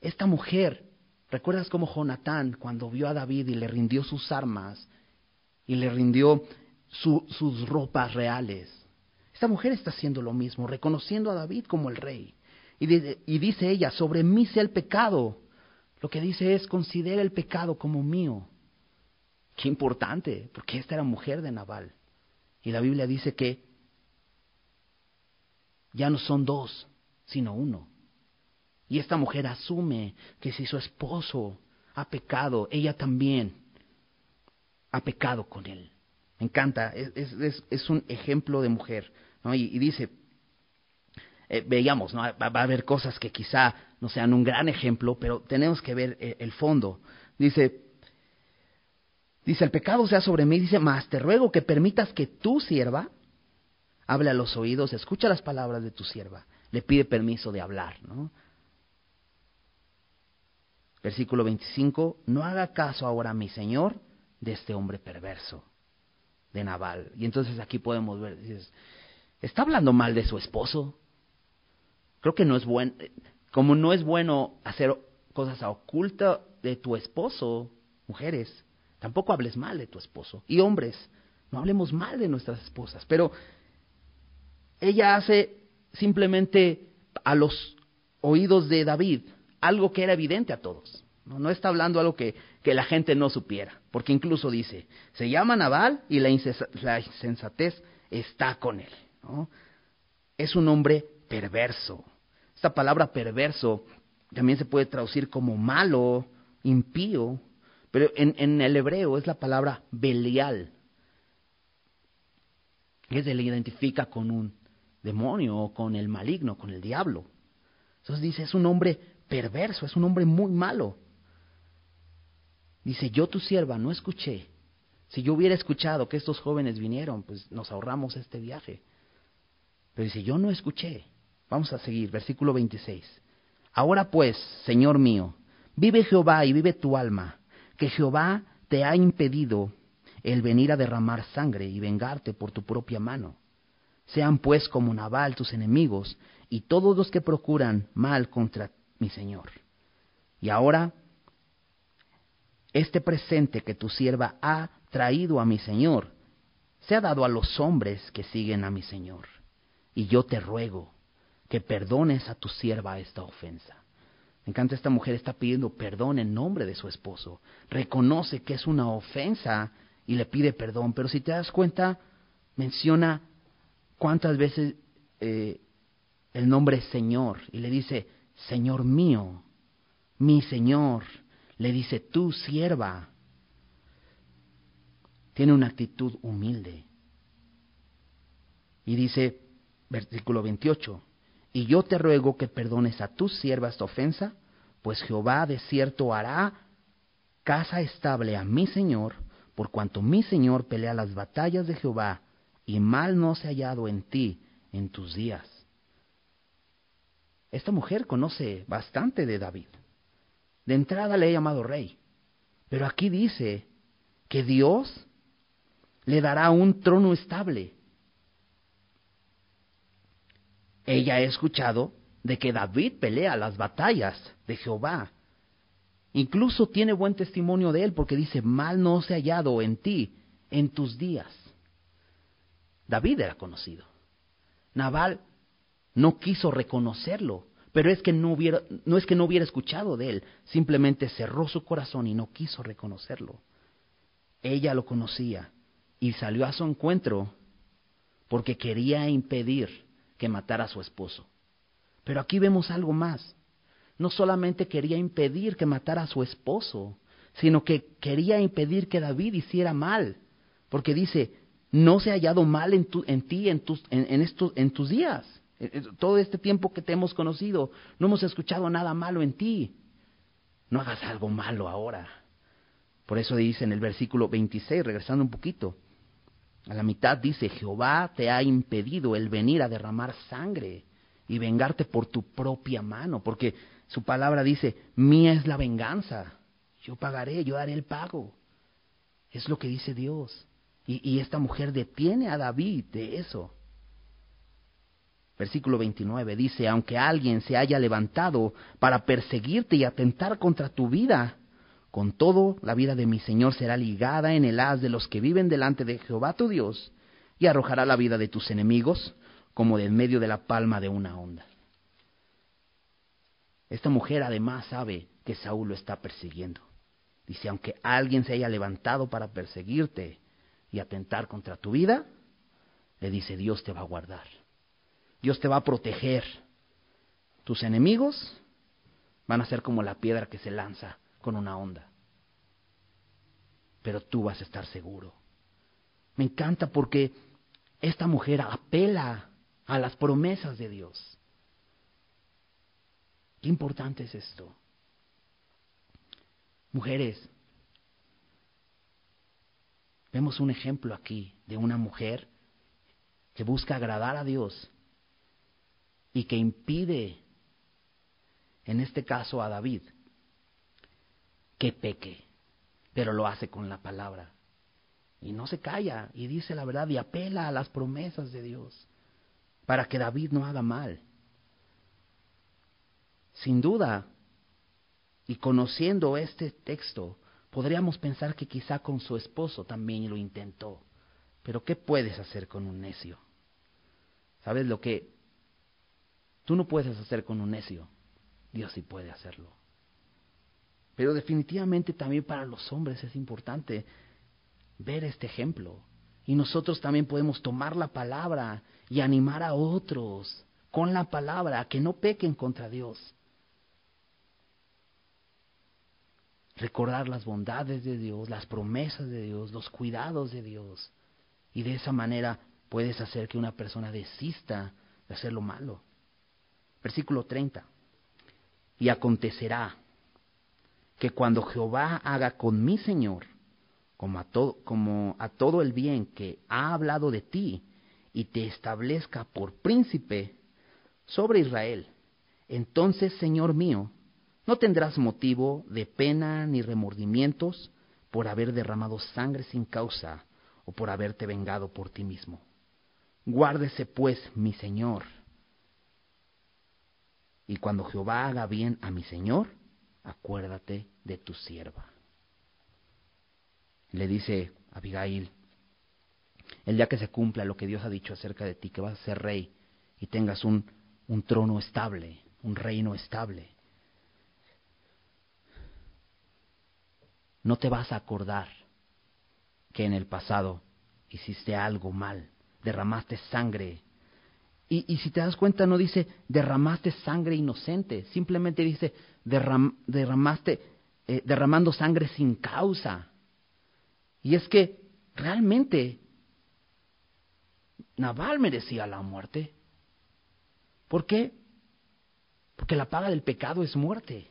esta mujer, ¿recuerdas cómo Jonatán, cuando vio a David y le rindió sus armas y le rindió sus ropas reales? Esta mujer está haciendo lo mismo, reconociendo a David como el rey. Y, dice ella, sobre mí sea el pecado. Lo que dice es, considera el pecado como mío. Qué importante, porque esta era mujer de Nabal. Y la Biblia dice que ya no son dos, sino uno. Y esta mujer asume que si su esposo ha pecado, ella también ha pecado con él. Me encanta, es, es, es un ejemplo de mujer. Y, dice, eh, veíamos, ¿no? va, a haber cosas que quizá no sean un gran ejemplo, pero tenemos que ver eh, el fondo. Dice, dice, el pecado sea sobre mí, dice, mas te ruego que permitas que tu sierva hable a los oídos, escucha las palabras de tu sierva, le pide permiso de hablar, ¿no? Versículo 25, no haga caso ahora, mi Señor, de este hombre perverso, de Naval. Y entonces aquí podemos ver, dices, ¿está hablando mal de su esposo? Creo que no es bueno, como no es bueno hacer cosas a oculta de tu esposo, mujeres, tampoco hables mal de tu esposo. Y hombres, no hablemos mal de nuestras esposas. Pero ella hace simplemente a los oídos de David algo que era evidente a todos. No, está hablando algo que, que, la gente no supiera, porque incluso dice, se llama Nabal y la, insensatez está con él. Es un hombre perverso. Esta palabra perverso también se puede traducir como malo, impío, pero en, el hebreo es la palabra belial, que se le identifica con un demonio o con el maligno, con el diablo. Entonces dice, es un hombre perverso, es un hombre muy malo. Dice, yo tu sierva no escuché. Si yo hubiera escuchado que estos jóvenes vinieron, pues nos ahorramos este viaje. Pero dice, yo no escuché. Vamos a seguir, versículo 26. Ahora pues, Señor mío, vive Jehová y vive tu alma, que Jehová te ha impedido el venir a derramar sangre y vengarte por tu propia mano. Sean pues como Nabal tus enemigos y todos los que procuran mal contra mi Señor. Y ahora, este presente que tu sierva ha traído a mi Señor, se ha dado a los hombres que siguen a mi Señor. Y yo te ruego, que perdones a tu sierva esta ofensa. Me encanta esta mujer está pidiendo perdón en nombre de su esposo. Reconoce que es una ofensa y le pide perdón. Pero si te das cuenta, menciona cuántas veces eh, el nombre Señor y le dice, Señor mío, mi Señor. Le dice, tu sierva. Tiene una actitud humilde. Y dice, versículo 28, y yo te ruego que perdones a tus siervas esta ofensa, pues Jehová de cierto hará casa estable a mi Señor, por cuanto mi Señor pelea las batallas de Jehová, y mal no se ha hallado en ti en tus días. Esta mujer conoce bastante de David. De entrada le he llamado rey, pero aquí dice que Dios le dará un trono estable ella ha escuchado de que David pelea las batallas de Jehová. Incluso tiene buen testimonio de él porque dice, mal no se ha hallado en ti en tus días. David era conocido. Nabal no quiso reconocerlo, pero es que no, hubiera, no es que no hubiera escuchado de él, simplemente cerró su corazón y no quiso reconocerlo. Ella lo conocía y salió a su encuentro porque quería impedir que matara a su esposo. Pero aquí vemos algo más. No solamente quería impedir que matara a su esposo, sino que quería impedir que David hiciera mal. Porque dice, no se ha hallado mal en, tu, en ti en tus, en, estos, en tus días. Eh, eh, todo este tiempo que te hemos conocido, no hemos escuchado nada malo en ti. No hagas algo malo ahora. Por eso dice en el versículo 26, regresando un poquito, a la mitad dice, Jehová te ha impedido el venir a derramar sangre y vengarte por tu propia mano, porque su palabra dice, mía es la venganza, yo pagaré, yo daré el pago. Es lo que dice Dios. Y, y esta mujer detiene a David de eso. Versículo 29 dice, aunque alguien se haya levantado para perseguirte y atentar contra tu vida, con todo la vida de mi Señor será ligada en el haz de los que viven delante de Jehová tu Dios, y arrojará la vida de tus enemigos como de en medio de la palma de una onda. Esta mujer además sabe que Saúl lo está persiguiendo. Dice, aunque alguien se haya levantado para perseguirte y atentar contra tu vida, le dice, Dios te va a guardar. Dios te va a proteger. Tus enemigos van a ser como la piedra que se lanza con una onda. Pero tú vas a estar seguro. Me encanta porque esta mujer apela a las promesas de Dios. Qué importante es esto. Mujeres, vemos un ejemplo aquí de una mujer que busca agradar a Dios y que impide, en este caso a David, que peque, pero lo hace con la palabra. Y no se calla y dice la verdad y apela a las promesas de Dios para que David no haga mal. Sin duda, y conociendo este texto, podríamos pensar que quizá con su esposo también lo intentó. Pero ¿qué puedes hacer con un necio? ¿Sabes lo que Tú no puedes hacer con un necio, Dios sí puede hacerlo. Pero definitivamente también para los hombres es importante ver este ejemplo. Y nosotros también podemos tomar la palabra y animar a otros con la palabra a que no pequen contra Dios. Recordar las bondades de Dios, las promesas de Dios, los cuidados de Dios. Y de esa manera puedes hacer que una persona desista de hacer lo malo. Versículo 30. Y acontecerá que cuando Jehová haga con mi Señor, como a, todo, como a todo el bien que ha hablado de ti, y te establezca por príncipe sobre Israel, entonces, Señor mío, no tendrás motivo de pena ni remordimientos por haber derramado sangre sin causa o por haberte vengado por ti mismo. Guárdese pues, mi Señor, y cuando Jehová haga bien a mi Señor, acuérdate de tu sierva. Le dice Abigail, el día que se cumpla lo que Dios ha dicho acerca de ti, que vas a ser rey y tengas un, un trono estable, un reino estable, no te vas a acordar que en el pasado hiciste algo mal, derramaste sangre y, si te das cuenta, no dice derramaste sangre inocente, simplemente dice derramaste, eh, derramando sangre sin causa. Y es que realmente Naval merecía la muerte. ¿Por qué? Porque la paga del pecado es muerte.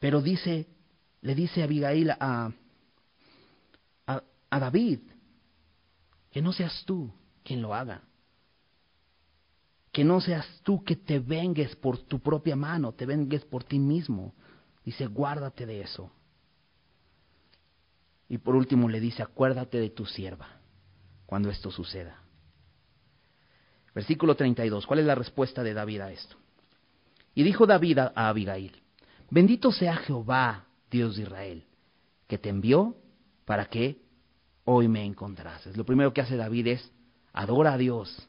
Pero dice, le dice Abigail a David, que no seas tú quien lo haga. Que no seas tú que te vengues por tu propia mano, te vengues por ti mismo. Dice, guárdate de eso. Y por último le dice, acuérdate de tu sierva cuando esto suceda. Versículo 32. ¿Cuál es la respuesta de David a esto? Y dijo David a Abigail, bendito sea Jehová, Dios de Israel, que te envió para que hoy me encontrases. Lo primero que hace David es adora a Dios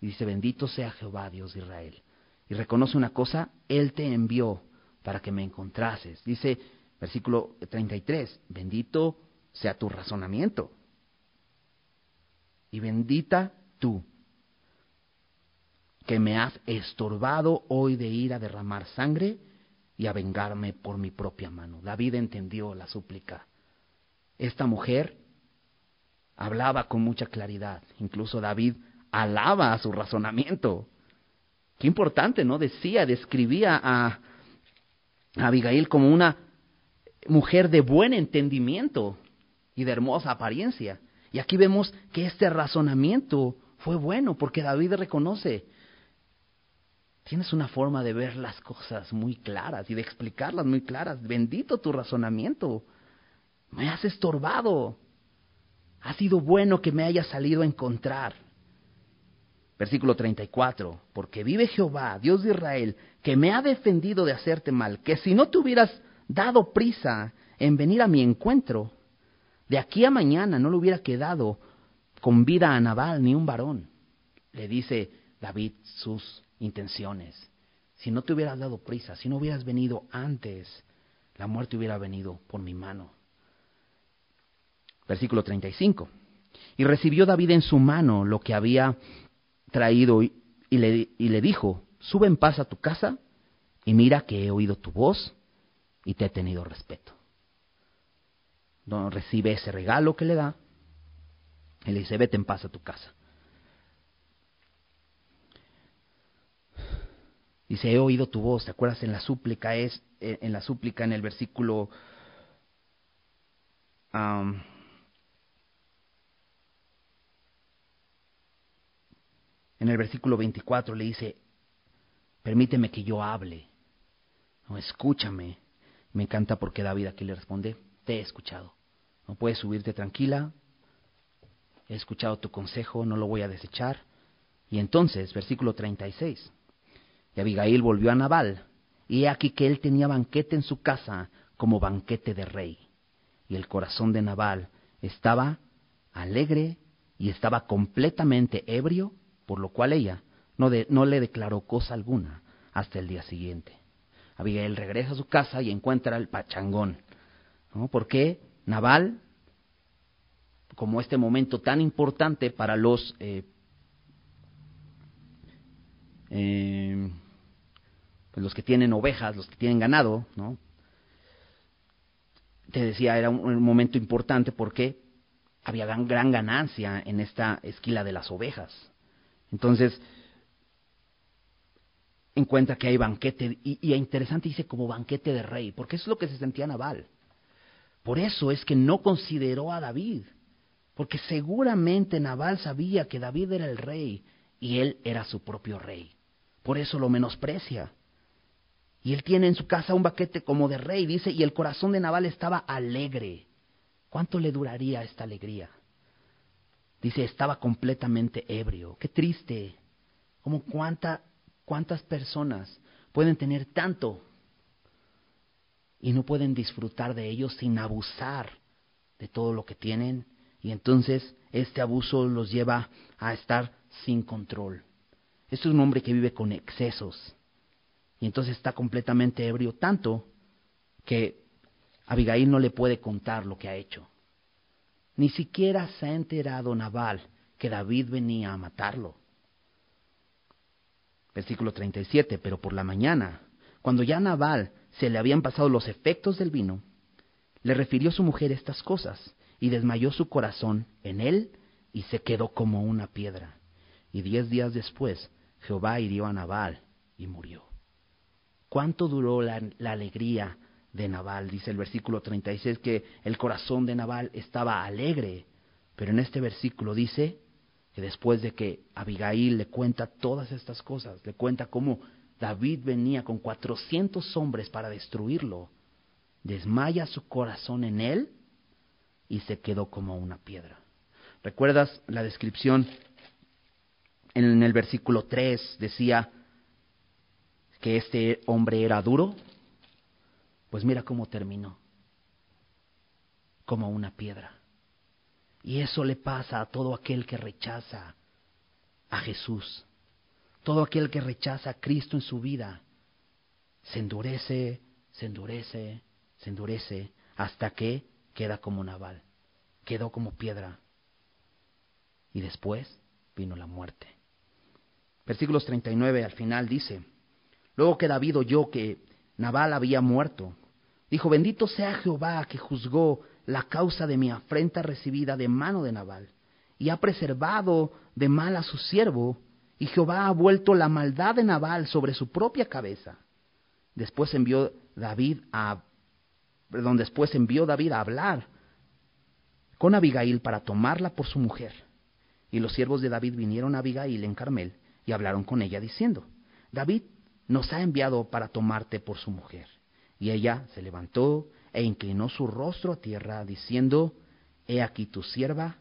y dice, bendito sea Jehová, Dios de Israel. Y reconoce una cosa, Él te envió para que me encontrases. Dice versículo 33, bendito sea tu razonamiento y bendita tú. que me has estorbado hoy de ir a derramar sangre y a vengarme por mi propia mano. David entendió la súplica. Esta mujer hablaba con mucha claridad. Incluso David alaba a su razonamiento. Qué importante, ¿no? Decía, describía a, Abigail como una mujer de buen entendimiento y de hermosa apariencia. Y aquí vemos que este razonamiento fue bueno porque David reconoce, tienes una forma de ver las cosas muy claras y de explicarlas muy claras. Bendito tu razonamiento. Me has estorbado. Ha sido bueno que me haya salido a encontrar. Versículo 34, porque vive Jehová, Dios de Israel, que me ha defendido de hacerte mal, que si no te hubieras dado prisa en venir a mi encuentro, de aquí a mañana no le hubiera quedado con vida a Nabal ni un varón. Le dice David sus intenciones. Si no te hubieras dado prisa, si no hubieras venido antes, la muerte hubiera venido por mi mano. Versículo 35. Y recibió David en su mano lo que había traído y, le, dijo, sube en paz a tu casa y mira que he oído tu voz y te he tenido respeto. No, recibe ese regalo que le da y le dice, vete en paz a tu casa. Dice, he oído tu voz, ¿te acuerdas? En la súplica es, en la súplica en el versículo en el versículo 24 le dice, permíteme que yo hable, no, escúchame. Me encanta porque David aquí le responde, te he escuchado. No puedes subirte tranquila, he escuchado tu consejo, no lo voy a desechar. Y entonces, versículo 36, y Abigail volvió a Nabal, y he aquí que él tenía banquete en su casa como banquete de rey. Y el corazón de Nabal estaba alegre y estaba completamente ebrio, por lo cual ella no, le declaró cosa alguna hasta el día siguiente. Abigail regresa a su casa y encuentra el pachangón. ¿no? Porque Nabal, como este momento tan importante para los eh, eh, pues los que tienen ovejas, los que tienen ganado, ¿no? Te decía, era un, momento importante porque había gran, gran ganancia en esta esquila de las ovejas. Entonces, encuentra que hay banquete, y, y interesante dice como banquete de rey, porque es lo que se sentía Nabal. Por eso es que no consideró a David, porque seguramente Nabal sabía que David era el rey y él era su propio rey. Por eso lo menosprecia. Y él tiene en su casa un banquete como de rey, dice, y el corazón de Nabal estaba alegre. ¿Cuánto le duraría esta alegría? Dice, estaba completamente ebrio. Qué triste. Como cuánta, cuántas personas pueden tener tanto y no pueden disfrutar de ellos sin abusar de todo lo que tienen. Y entonces este abuso los lleva a estar sin control. Este es un hombre que vive con excesos. Y entonces está completamente ebrio, tanto que Abigail no le puede contar lo que ha hecho. Ni siquiera se ha enterado Nabal que David venía a matarlo. Versículo 37, pero por la mañana, cuando ya Nabal se le habían pasado los efectos del vino, le refirió su mujer estas cosas, y desmayó su corazón en él, y se quedó como una piedra. Y diez días después Jehová hirió a Nabal y murió. ¿Cuánto duró la, alegría de Nabal? Dice el versículo 36 que el corazón de Nabal estaba alegre, pero en este versículo dice que después de que Abigail le cuenta todas estas cosas, le cuenta cómo David venía con cuatrocientos hombres para destruirlo, desmaya su corazón en él y se quedó como una piedra. ¿Recuerdas la descripción en el versículo 3 decía que este hombre era duro, pues mira cómo terminó, como una piedra. Y eso le pasa a todo aquel que rechaza a Jesús, todo aquel que rechaza a Cristo en su vida, se endurece, se endurece, se endurece, hasta que queda como naval, quedó como piedra. Y después vino la muerte. Versículos 39 al final dice, luego que David oyó que Nabal había muerto, dijo, bendito sea Jehová que juzgó la causa de mi afrenta recibida de mano de Nabal, y ha preservado de mal a su siervo, y Jehová ha vuelto la maldad de Nabal sobre su propia cabeza. Después envió David a perdón, después envió David a hablar con Abigail para tomarla por su mujer. Y los siervos de David vinieron a Abigail en Carmel y hablaron con ella diciendo, David nos ha enviado para tomarte por su mujer. Y ella se levantó e inclinó su rostro a tierra, diciendo, He aquí tu sierva,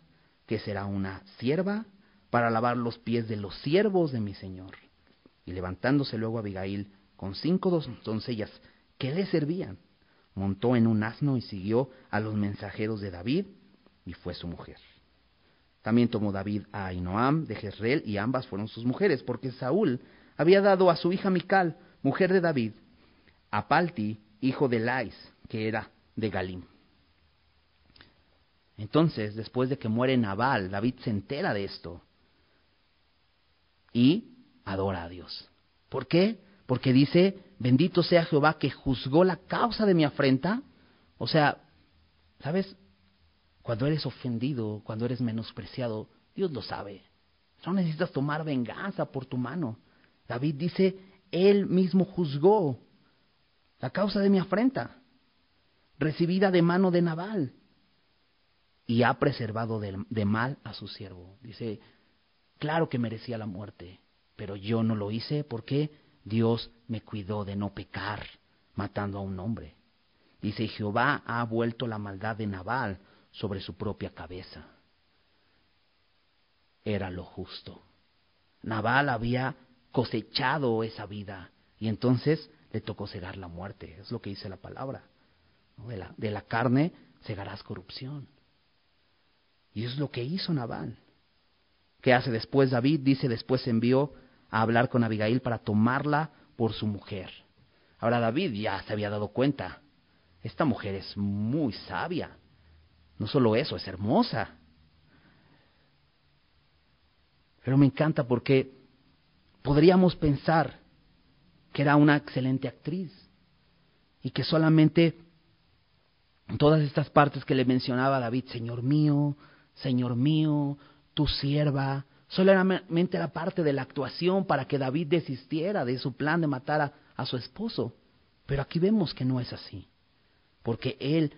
que será una sierva para lavar los pies de los siervos de mi señor. Y levantándose luego Abigail con cinco doncellas que le servían, montó en un asno y siguió a los mensajeros de David y fue su mujer. También tomó David a Ainoam de Jezreel y ambas fueron sus mujeres, porque Saúl había dado a su hija Mical, mujer de David, a Palti, hijo de Lais, que era de Galim. Entonces, después de que muere Nabal, David se entera de esto y adora a Dios. ¿Por qué? Porque dice, bendito sea Jehová que juzgó la causa de mi afrenta. O sea, ¿sabes? Cuando eres ofendido, cuando eres menospreciado, Dios lo sabe. No necesitas tomar venganza por tu mano. David dice, Él mismo juzgó la causa de mi afrenta, recibida de mano de Nabal, y ha preservado de, de mal a su siervo. Dice, claro que merecía la muerte, pero yo no lo hice porque Dios me cuidó de no pecar matando a un hombre. Dice, Jehová ha vuelto la maldad de Nabal sobre su propia cabeza. Era lo justo. Nabal había cosechado esa vida y entonces le tocó cegar la muerte. Es lo que dice la palabra. De, la, de la carne cegarás corrupción. Y es lo que hizo Nabal. ¿Qué hace después David? Dice, después envió a hablar con Abigail para tomarla por su mujer. Ahora David ya se había dado cuenta. Esta mujer es muy sabia. No solo eso, es hermosa. Pero me encanta porque podríamos pensar que era una excelente actriz y que solamente todas estas partes que le mencionaba David, Señor mío, Señor mío, tu sierva, solamente era parte de la actuación para que David desistiera de su plan de matar a, a su esposo. Pero aquí vemos que no es así, porque él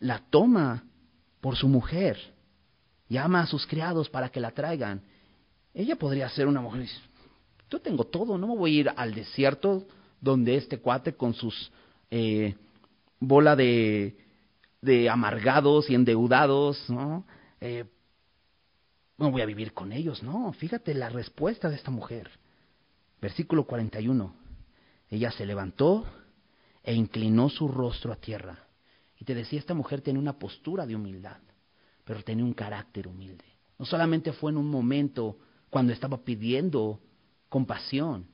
la toma por su mujer, llama a sus criados para que la traigan. Ella podría ser una mujer, yo tengo todo, no me voy a ir al desierto donde este cuate con sus eh, bola de, de amargados y endeudados, ¿no? Eh, no voy a vivir con ellos, no. Fíjate la respuesta de esta mujer. Versículo 41. Ella se levantó e inclinó su rostro a tierra y te decía, esta mujer tenía una postura de humildad, pero tenía un carácter humilde. No solamente fue en un momento cuando estaba pidiendo compasión.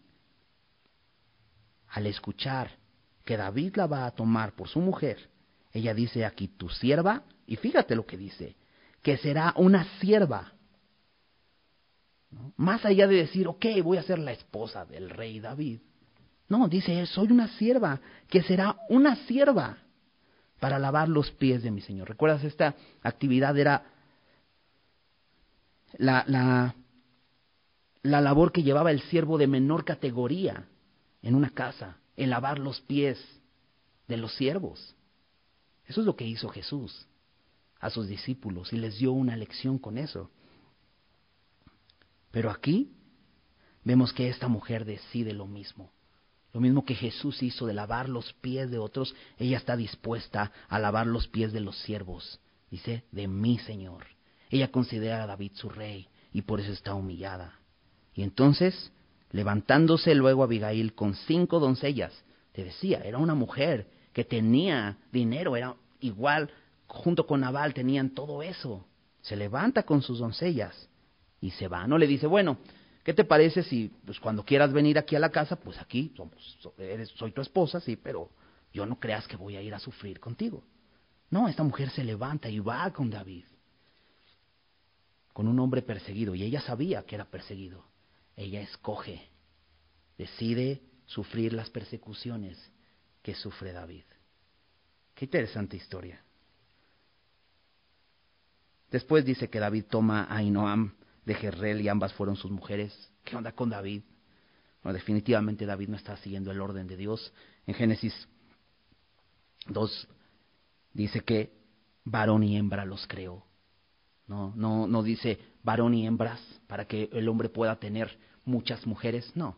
Al escuchar que David la va a tomar por su mujer, ella dice aquí tu sierva, y fíjate lo que dice, que será una sierva. Más allá de decir, ok, voy a ser la esposa del rey David. No, dice, soy una sierva, que será una sierva para lavar los pies de mi Señor. ¿Recuerdas? Esta actividad era la, la, la labor que llevaba el siervo de menor categoría en una casa, en lavar los pies de los siervos. Eso es lo que hizo Jesús a sus discípulos y les dio una lección con eso. Pero aquí vemos que esta mujer decide lo mismo. Lo mismo que Jesús hizo de lavar los pies de otros, ella está dispuesta a lavar los pies de los siervos. Dice, de mi Señor. Ella considera a David su rey y por eso está humillada. Y entonces, levantándose luego Abigail con cinco doncellas, te decía, era una mujer que tenía dinero, era igual, junto con Nabal tenían todo eso. Se levanta con sus doncellas y se va. No le dice, bueno, ¿Qué te parece si pues, cuando quieras venir aquí a la casa, pues aquí somos, eres, soy tu esposa, sí, pero yo no creas que voy a ir a sufrir contigo. No, esta mujer se levanta y va con David, con un hombre perseguido, y ella sabía que era perseguido. Ella escoge, decide sufrir las persecuciones que sufre David. Qué interesante historia. Después dice que David toma a Inoam de Jerrel y ambas fueron sus mujeres. ¿Qué onda con David? Bueno, definitivamente David no está siguiendo el orden de Dios. En Génesis 2 dice que varón y hembra los creó. No, no, no dice varón y hembras para que el hombre pueda tener muchas mujeres. No.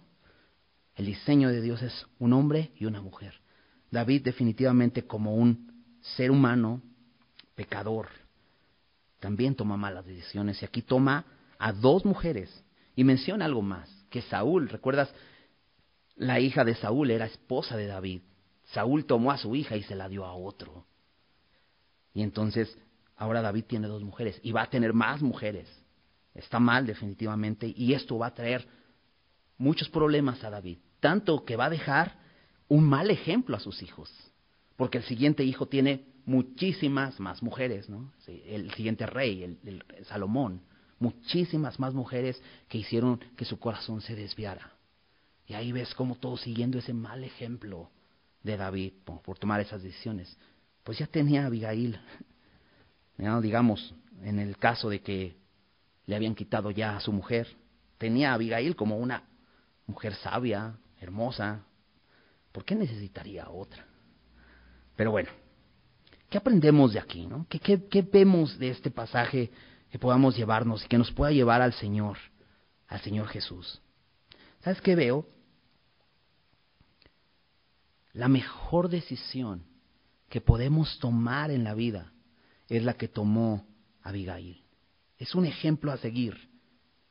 El diseño de Dios es un hombre y una mujer. David definitivamente como un ser humano pecador también toma malas decisiones y aquí toma a dos mujeres y menciona algo más, que Saúl, ¿recuerdas? La hija de Saúl era esposa de David. Saúl tomó a su hija y se la dio a otro. Y entonces ahora David tiene dos mujeres y va a tener más mujeres. Está mal definitivamente y esto va a traer muchos problemas a David. Tanto que va a dejar un mal ejemplo a sus hijos. Porque el siguiente hijo tiene muchísimas más mujeres, ¿no? El siguiente rey, el, Salomón, muchísimas más mujeres que hicieron que su corazón se desviara. Y ahí ves cómo todo siguiendo ese mal ejemplo de David por, tomar esas decisiones. Pues ya tenía Abigail, digamos, en el caso de que le habían quitado ya a su mujer, tenía a Abigail como una mujer sabia, hermosa, ¿por qué necesitaría otra? Pero bueno, ¿qué aprendemos de aquí? No? ¿Qué, qué vemos de este pasaje que podamos llevarnos y que nos pueda llevar al Señor, al Señor Jesús? ¿Sabes qué veo? La mejor decisión que podemos tomar en la vida es la que tomó Abigail. Es un ejemplo a seguir.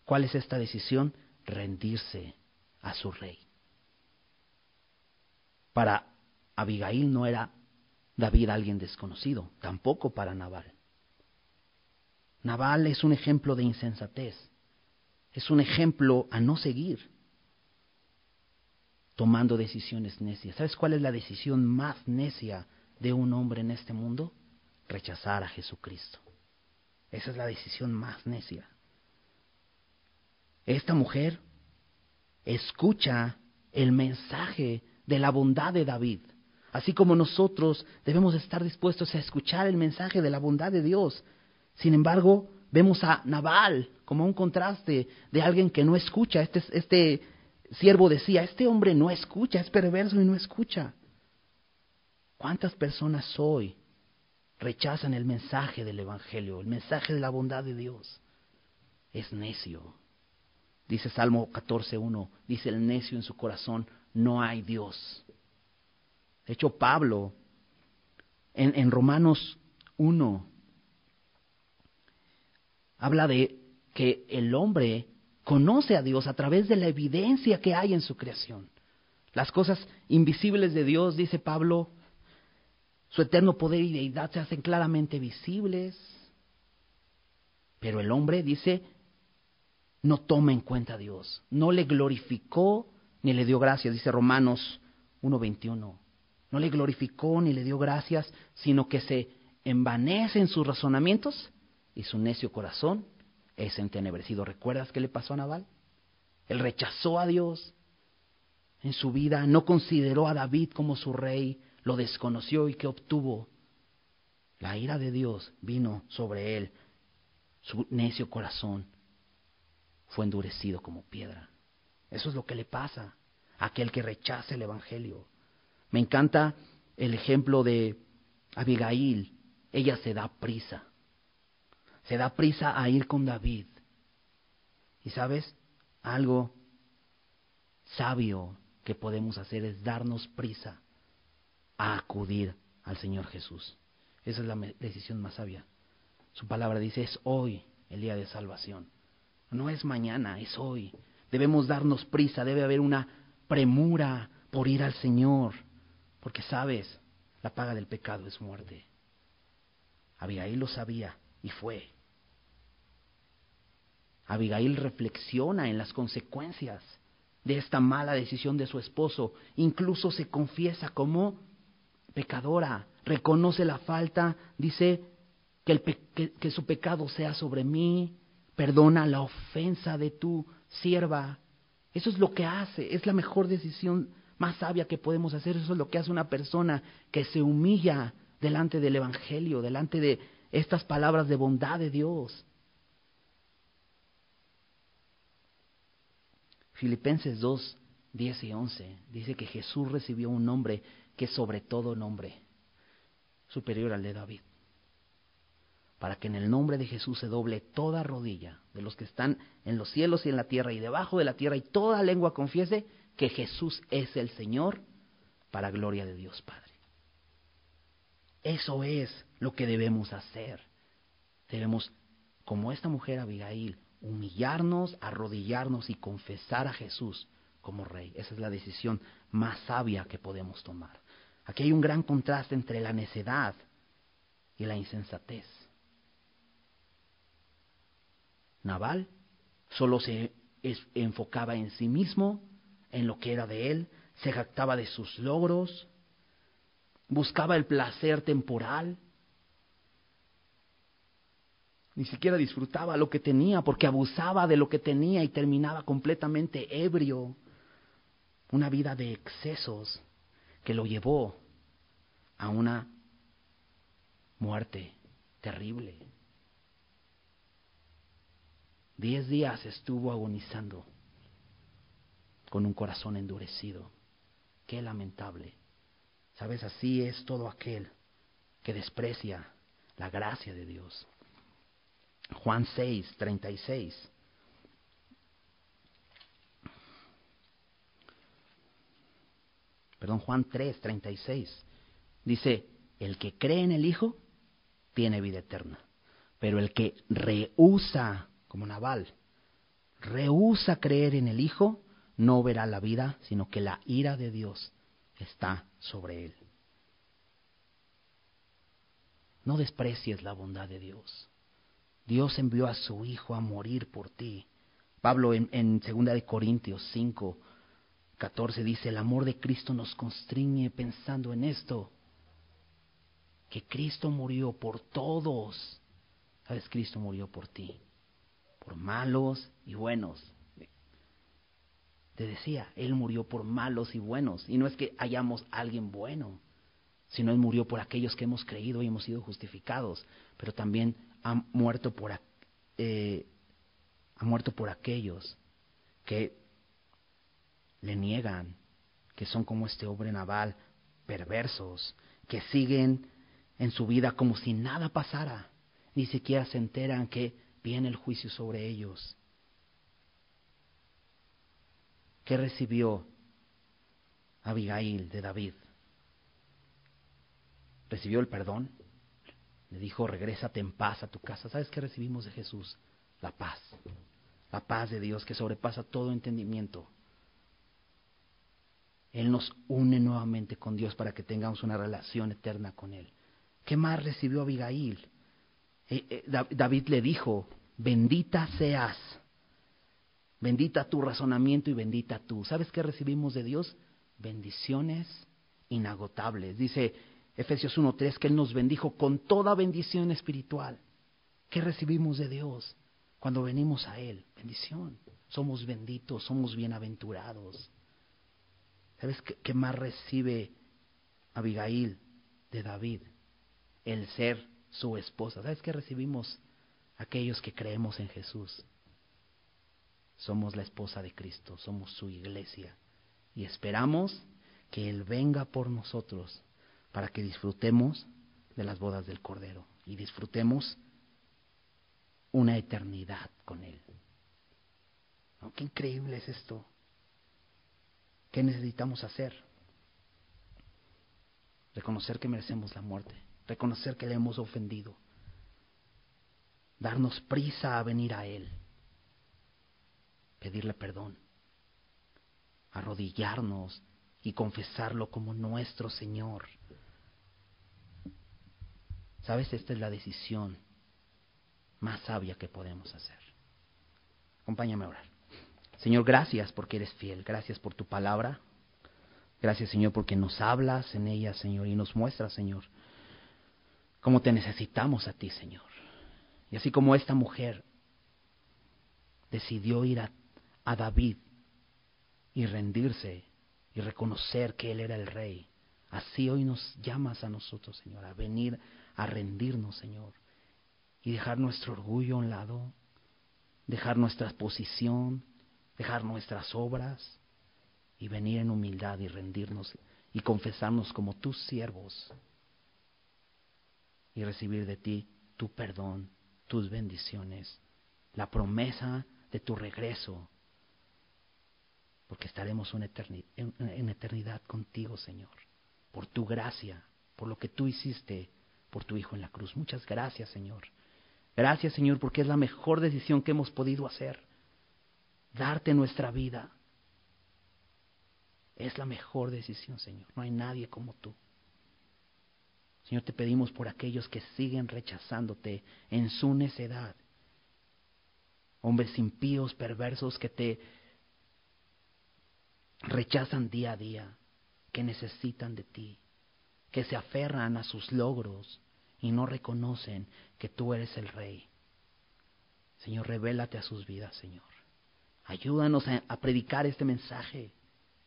¿Cuál es esta decisión? Rendirse a su rey. Para Abigail no era David alguien desconocido, tampoco para Nabal. Nabal es un ejemplo de insensatez, es un ejemplo a no seguir, tomando decisiones necias. ¿Sabes cuál es la decisión más necia de un hombre en este mundo? Rechazar a Jesucristo. Esa es la decisión más necia. Esta mujer escucha el mensaje de la bondad de David, así como nosotros debemos estar dispuestos a escuchar el mensaje de la bondad de Dios. Sin embargo, vemos a Nabal como un contraste de alguien que no escucha. Este, este siervo decía, este hombre no escucha, es perverso y no escucha. ¿Cuántas personas hoy rechazan el mensaje del Evangelio, el mensaje de la bondad de Dios? Es necio. Dice Salmo 14.1, dice el necio en su corazón, no hay Dios. De hecho, Pablo, en, en Romanos 1, habla de que el hombre conoce a Dios a través de la evidencia que hay en su creación. Las cosas invisibles de Dios, dice Pablo, su eterno poder y deidad se hacen claramente visibles. Pero el hombre, dice, no toma en cuenta a Dios, no le glorificó ni le dio gracias, dice Romanos 1.21. No le glorificó ni le dio gracias, sino que se envanece en sus razonamientos y su necio corazón es entenebrecido. ¿Recuerdas qué le pasó a Nabal? Él rechazó a Dios en su vida, no consideró a David como su rey, lo desconoció y ¿qué obtuvo? La ira de Dios vino sobre él, su necio corazón fue endurecido como piedra. Eso es lo que le pasa a aquel que rechaza el Evangelio. Me encanta el ejemplo de Abigail. Ella se da prisa. Se da prisa a ir con David. Y sabes, algo sabio que podemos hacer es darnos prisa a acudir al Señor Jesús. Esa es la decisión más sabia. Su palabra dice, es hoy el día de salvación. No es mañana, es hoy. Debemos darnos prisa, debe haber una premura por ir al Señor, porque sabes, la paga del pecado es muerte. Abigail lo sabía y fue. Abigail reflexiona en las consecuencias de esta mala decisión de su esposo, incluso se confiesa como pecadora, reconoce la falta, dice que, su pecado sea sobre mí, perdona la ofensa de tu sierva Eso es lo que hace, es la mejor decisión más sabia que podemos hacer. Eso es lo que hace una persona que se humilla delante del Evangelio, delante de estas palabras de bondad de Dios. Filipenses 2, 10 y 11 dice que Jesús recibió un nombre que sobre todo nombre, superior al de David, para que en el nombre de Jesús se doble toda rodilla de los que están en los cielos y en la tierra y debajo de la tierra y toda lengua confiese que Jesús es el Señor para gloria de Dios Padre. Eso es lo que debemos hacer. Debemos, como esta mujer Abigail, humillarnos, arrodillarnos y confesar a Jesús como Rey. Esa es la decisión más sabia que podemos tomar. Aquí hay un gran contraste entre la necedad y la insensatez. Naval solo se enfocaba en sí mismo, en lo que era de él, se jactaba de sus logros, buscaba el placer temporal, ni siquiera disfrutaba lo que tenía porque abusaba de lo que tenía y terminaba completamente ebrio. Una vida de excesos que lo llevó a una muerte terrible. Diez días estuvo agonizando con un corazón endurecido. Qué lamentable. Sabes, así es todo aquel que desprecia la gracia de Dios. Juan 6, 36. Perdón, Juan 3, 36. Dice, el que cree en el Hijo tiene vida eterna, pero el que rehúsa, como Naval, rehúsa creer en el Hijo, no verá la vida, sino que la ira de Dios está sobre él. No desprecies la bondad de Dios. Dios envió a su Hijo a morir por ti. Pablo en, en 2 de Corintios 5, 14 dice, el amor de Cristo nos constriñe pensando en esto, que Cristo murió por todos. ¿Sabes? Cristo murió por ti, por malos y buenos. Te decía, Él murió por malos y buenos. Y no es que hayamos alguien bueno, sino Él murió por aquellos que hemos creído y hemos sido justificados. Pero también ha muerto por, eh, ha muerto por aquellos que le niegan, que son como este hombre naval, perversos, que siguen en su vida como si nada pasara, ni siquiera se enteran que viene el juicio sobre ellos. ¿Qué recibió Abigail de David? ¿Recibió el perdón? Le dijo, regrésate en paz a tu casa. ¿Sabes qué recibimos de Jesús? La paz. La paz de Dios que sobrepasa todo entendimiento. Él nos une nuevamente con Dios para que tengamos una relación eterna con Él. ¿Qué más recibió Abigail? Eh, eh, David le dijo, bendita seas Bendita tu razonamiento y bendita tú. ¿Sabes qué recibimos de Dios? Bendiciones inagotables. Dice Efesios 1.3 que Él nos bendijo con toda bendición espiritual. ¿Qué recibimos de Dios cuando venimos a Él? Bendición. Somos benditos, somos bienaventurados. ¿Sabes qué, más recibe Abigail de David? El ser su esposa. ¿Sabes qué recibimos aquellos que creemos en Jesús? Somos la esposa de Cristo, somos su iglesia. Y esperamos que Él venga por nosotros para que disfrutemos de las bodas del Cordero y disfrutemos una eternidad con Él. Qué increíble es esto. ¿Qué necesitamos hacer? Reconocer que merecemos la muerte, reconocer que le hemos ofendido, darnos prisa a venir a Él pedirle perdón, arrodillarnos y confesarlo como nuestro Señor. ¿Sabes? Esta es la decisión más sabia que podemos hacer. Acompáñame a orar. Señor, gracias porque eres fiel. Gracias por tu palabra. Gracias, Señor, porque nos hablas en ella, Señor, y nos muestras, Señor, cómo te necesitamos a ti, Señor. Y así como esta mujer decidió ir a a David y rendirse y reconocer que Él era el Rey. Así hoy nos llamas a nosotros, Señor, a venir a rendirnos, Señor, y dejar nuestro orgullo a un lado, dejar nuestra posición, dejar nuestras obras y venir en humildad y rendirnos y confesarnos como tus siervos y recibir de ti tu perdón, tus bendiciones, la promesa de tu regreso, porque estaremos en eternidad contigo, Señor, por tu gracia, por lo que tú hiciste por tu Hijo en la cruz. Muchas gracias, Señor. Gracias, Señor, porque es la mejor decisión que hemos podido hacer. Darte nuestra vida. Es la mejor decisión, Señor. No hay nadie como tú. Señor, te pedimos por aquellos que siguen rechazándote en su necedad. Hombres impíos, perversos que te rechazan día a día, que necesitan de ti, que se aferran a sus logros y no reconocen que tú eres el Rey. Señor, revélate a sus vidas, Señor. Ayúdanos a, predicar este mensaje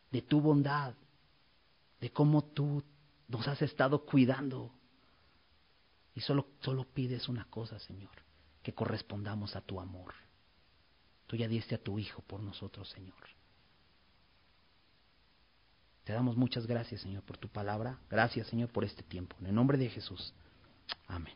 de tu bondad, de cómo tú nos has estado cuidando. Y solo, solo pides una cosa, Señor, que correspondamos a tu amor. Tú ya diste a tu Hijo por nosotros, Señor. Te damos muchas gracias, Señor, por tu palabra. Gracias, Señor, por este tiempo. En el nombre de Jesús. Amén.